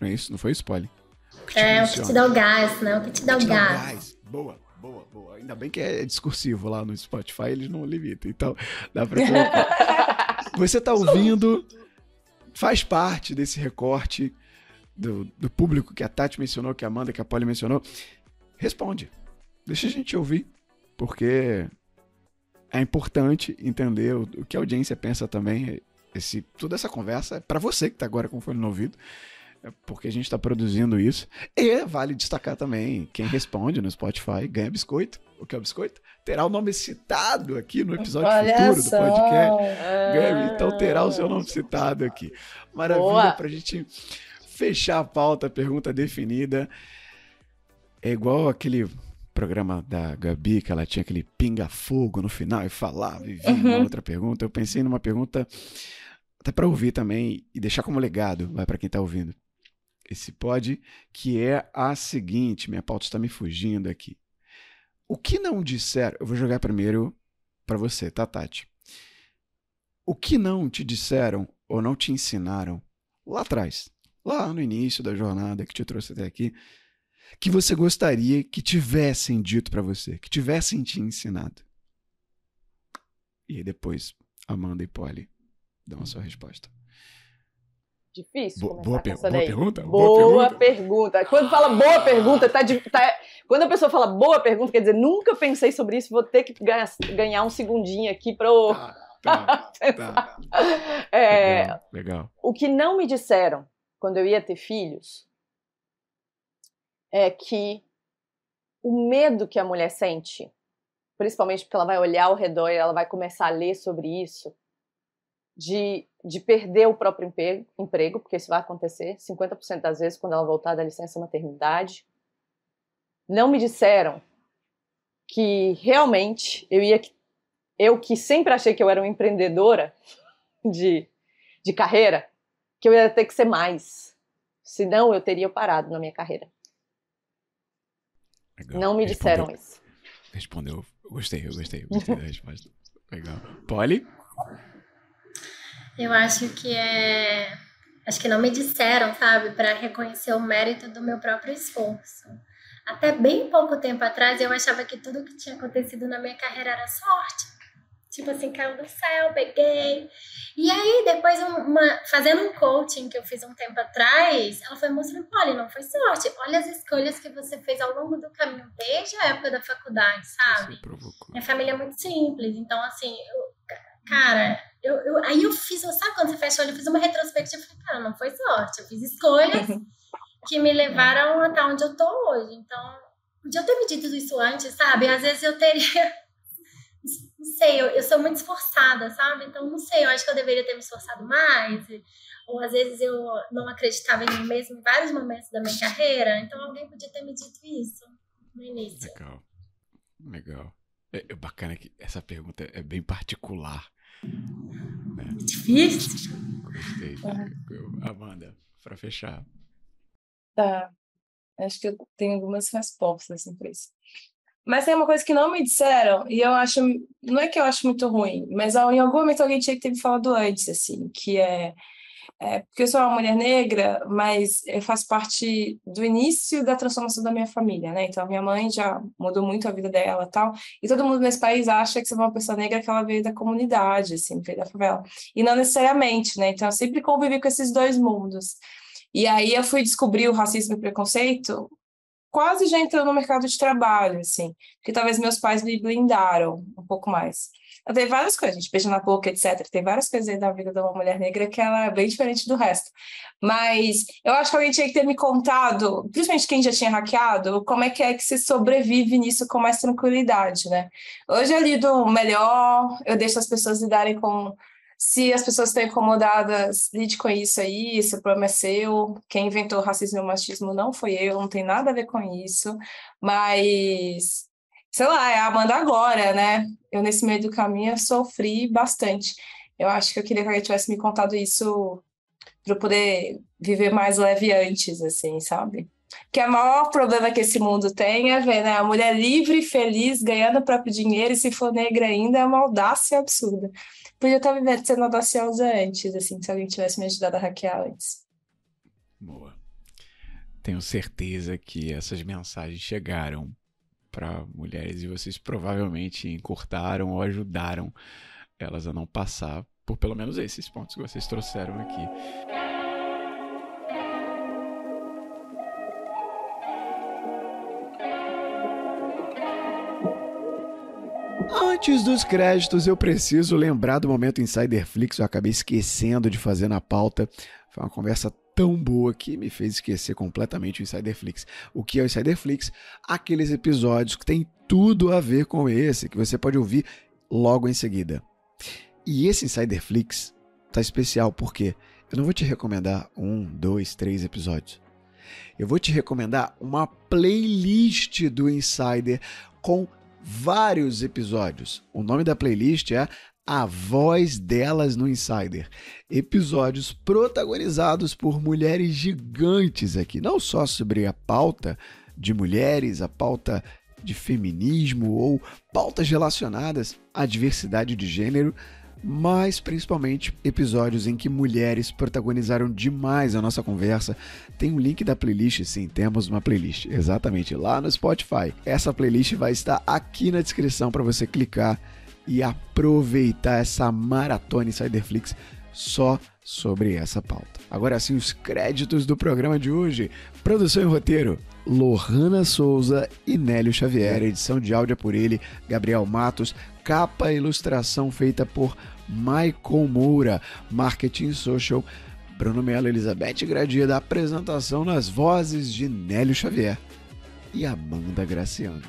não é isso? Não foi isso, Polly? O é, o que te dá o gás, né? O que te dá o, o gás. gás. Boa, boa, boa. Ainda bem que é discursivo lá no Spotify, eles não limitam, então dá pra colocar. Você tá ouvindo faz parte desse recorte do, do público que a Tati mencionou, que a Amanda, que a Polly mencionou, responde. Deixa a gente ouvir, porque é importante entender o, o que a audiência pensa também. Esse, toda essa conversa é para você que está agora com o fone no ouvido. É porque a gente está produzindo isso. E vale destacar também, quem responde no Spotify ganha biscoito. O que é o biscoito? Terá o nome citado aqui no episódio Olha futuro só. do podcast. É... Então terá o seu nome citado aqui. Maravilha para a gente fechar a pauta, pergunta definida. É igual aquele programa da Gabi, que ela tinha aquele pinga-fogo no final e falava e vinha uhum. uma outra pergunta. Eu pensei numa pergunta até para ouvir também e deixar como legado, vai para quem está ouvindo. Esse pode, que é a seguinte, minha pauta está me fugindo aqui. O que não disseram, eu vou jogar primeiro para você, tá, Tati? O que não te disseram ou não te ensinaram lá atrás, lá no início da jornada que te trouxe até aqui, que você gostaria que tivessem dito para você, que tivessem te ensinado? E aí depois, Amanda e Polly dão a sua resposta. Difícil. Bo boa, per boa pergunta? Boa, boa pergunta. pergunta. Quando fala boa pergunta, tá, de, tá, Quando a pessoa fala boa pergunta, quer dizer, nunca pensei sobre isso, vou ter que ganhar, ganhar um segundinho aqui para o. Tá, tá, tá. é, legal, legal. O que não me disseram quando eu ia ter filhos é que o medo que a mulher sente, principalmente porque ela vai olhar ao redor e ela vai começar a ler sobre isso, de, de perder o próprio emprego, emprego, porque isso vai acontecer 50% das vezes quando ela voltar da licença maternidade. Não me disseram que realmente eu ia. Eu que sempre achei que eu era uma empreendedora de, de carreira, que eu ia ter que ser mais. Senão eu teria parado na minha carreira. Legal. Não me disseram Respondeu. isso. Respondeu. Eu gostei, eu gostei, gostei da resposta. Legal. Polly? Eu acho que é. Acho que não me disseram, sabe, para reconhecer o mérito do meu próprio esforço. Até bem pouco tempo atrás eu achava que tudo que tinha acontecido na minha carreira era sorte. Tipo assim, caiu do céu, peguei. E aí, depois, uma, fazendo um coaching que eu fiz um tempo atrás, ela foi mostrando: olha, não foi sorte. Olha as escolhas que você fez ao longo do caminho, desde a época da faculdade, sabe? Minha família é muito simples. Então, assim, eu, cara, eu, eu, aí eu fiz, sabe quando você fecha o olho, eu fiz uma retrospectiva e falei, cara, não foi sorte. Eu fiz escolhas que me levaram até onde eu tô hoje. Então, podia ter me dito isso antes, sabe? Às vezes eu teria não sei, eu, eu sou muito esforçada, sabe? Então, não sei, eu acho que eu deveria ter me esforçado mais. Ou às vezes eu não acreditava em mim mesmo em vários momentos da minha carreira. Então, alguém podia ter me dito isso no início. Legal. Legal. É, é bacana que essa pergunta é bem particular. Né? Difícil. Gostei. É. Amanda, para fechar. Tá. Acho que eu tenho algumas respostas assim, para isso. Mas tem uma coisa que não me disseram, e eu acho, não é que eu acho muito ruim, mas em algum momento alguém tinha que ter me falado antes, assim, que é, é porque eu sou uma mulher negra, mas eu faço parte do início da transformação da minha família, né? Então, minha mãe já mudou muito a vida dela tal, e todo mundo nesse país acha que você é uma pessoa negra que ela veio da comunidade, assim, veio da favela. E não necessariamente, né? Então, eu sempre convivi com esses dois mundos. E aí eu fui descobrir o racismo e preconceito quase já entrou no mercado de trabalho, assim, porque talvez meus pais me blindaram um pouco mais. Eu tenho várias coisas, gente beija na boca, etc. Tem várias coisas aí da vida de uma mulher negra que ela é bem diferente do resto. Mas eu acho que alguém tinha que ter me contado, principalmente quem já tinha hackeado, como é que é que se sobrevive nisso com mais tranquilidade, né? Hoje eu lido melhor, eu deixo as pessoas lidarem com se as pessoas estão incomodadas, lide com isso aí, esse problema é seu. Quem inventou racismo e machismo não foi eu, não tem nada a ver com isso. Mas, sei lá, é a Amanda agora, né? Eu, nesse meio do caminho, sofri bastante. Eu acho que eu queria que alguém tivesse me contado isso para eu poder viver mais leve antes, assim, sabe? Que o maior problema que esse mundo tem é ver né, a mulher livre, feliz, ganhando o próprio dinheiro, e se for negra ainda, é uma audácia absurda podia estar vivendo sendo audaciosa antes, assim, se alguém tivesse me ajudado a hackear antes. Boa. Tenho certeza que essas mensagens chegaram para mulheres e vocês provavelmente encurtaram ou ajudaram elas a não passar por pelo menos esses pontos que vocês trouxeram aqui. Antes dos créditos, eu preciso lembrar do momento Insiderflix, eu acabei esquecendo de fazer na pauta. Foi uma conversa tão boa que me fez esquecer completamente o Insiderflix. O que é o Insiderflix? Aqueles episódios que tem tudo a ver com esse, que você pode ouvir logo em seguida. E esse Insiderflix tá especial porque eu não vou te recomendar um, dois, três episódios. Eu vou te recomendar uma playlist do Insider com vários episódios. O nome da playlist é a voz delas no Insider. Episódios protagonizados por mulheres gigantes aqui, não só sobre a pauta de mulheres, a pauta de feminismo ou pautas relacionadas à diversidade de gênero, mas principalmente episódios em que mulheres protagonizaram demais a nossa conversa. Tem um link da playlist, sim, temos uma playlist, exatamente lá no Spotify. Essa playlist vai estar aqui na descrição para você clicar e aproveitar essa maratona Insiderflix só sobre essa pauta. Agora sim, os créditos do programa de hoje. Produção e roteiro: Lohana Souza e Nélio Xavier. Edição de áudio é por ele, Gabriel Matos. Capa e ilustração feita por Michael Moura. Marketing Social. Bruno Melo, Elizabeth Gradia da apresentação nas vozes de Nélio Xavier e Amanda Graciano.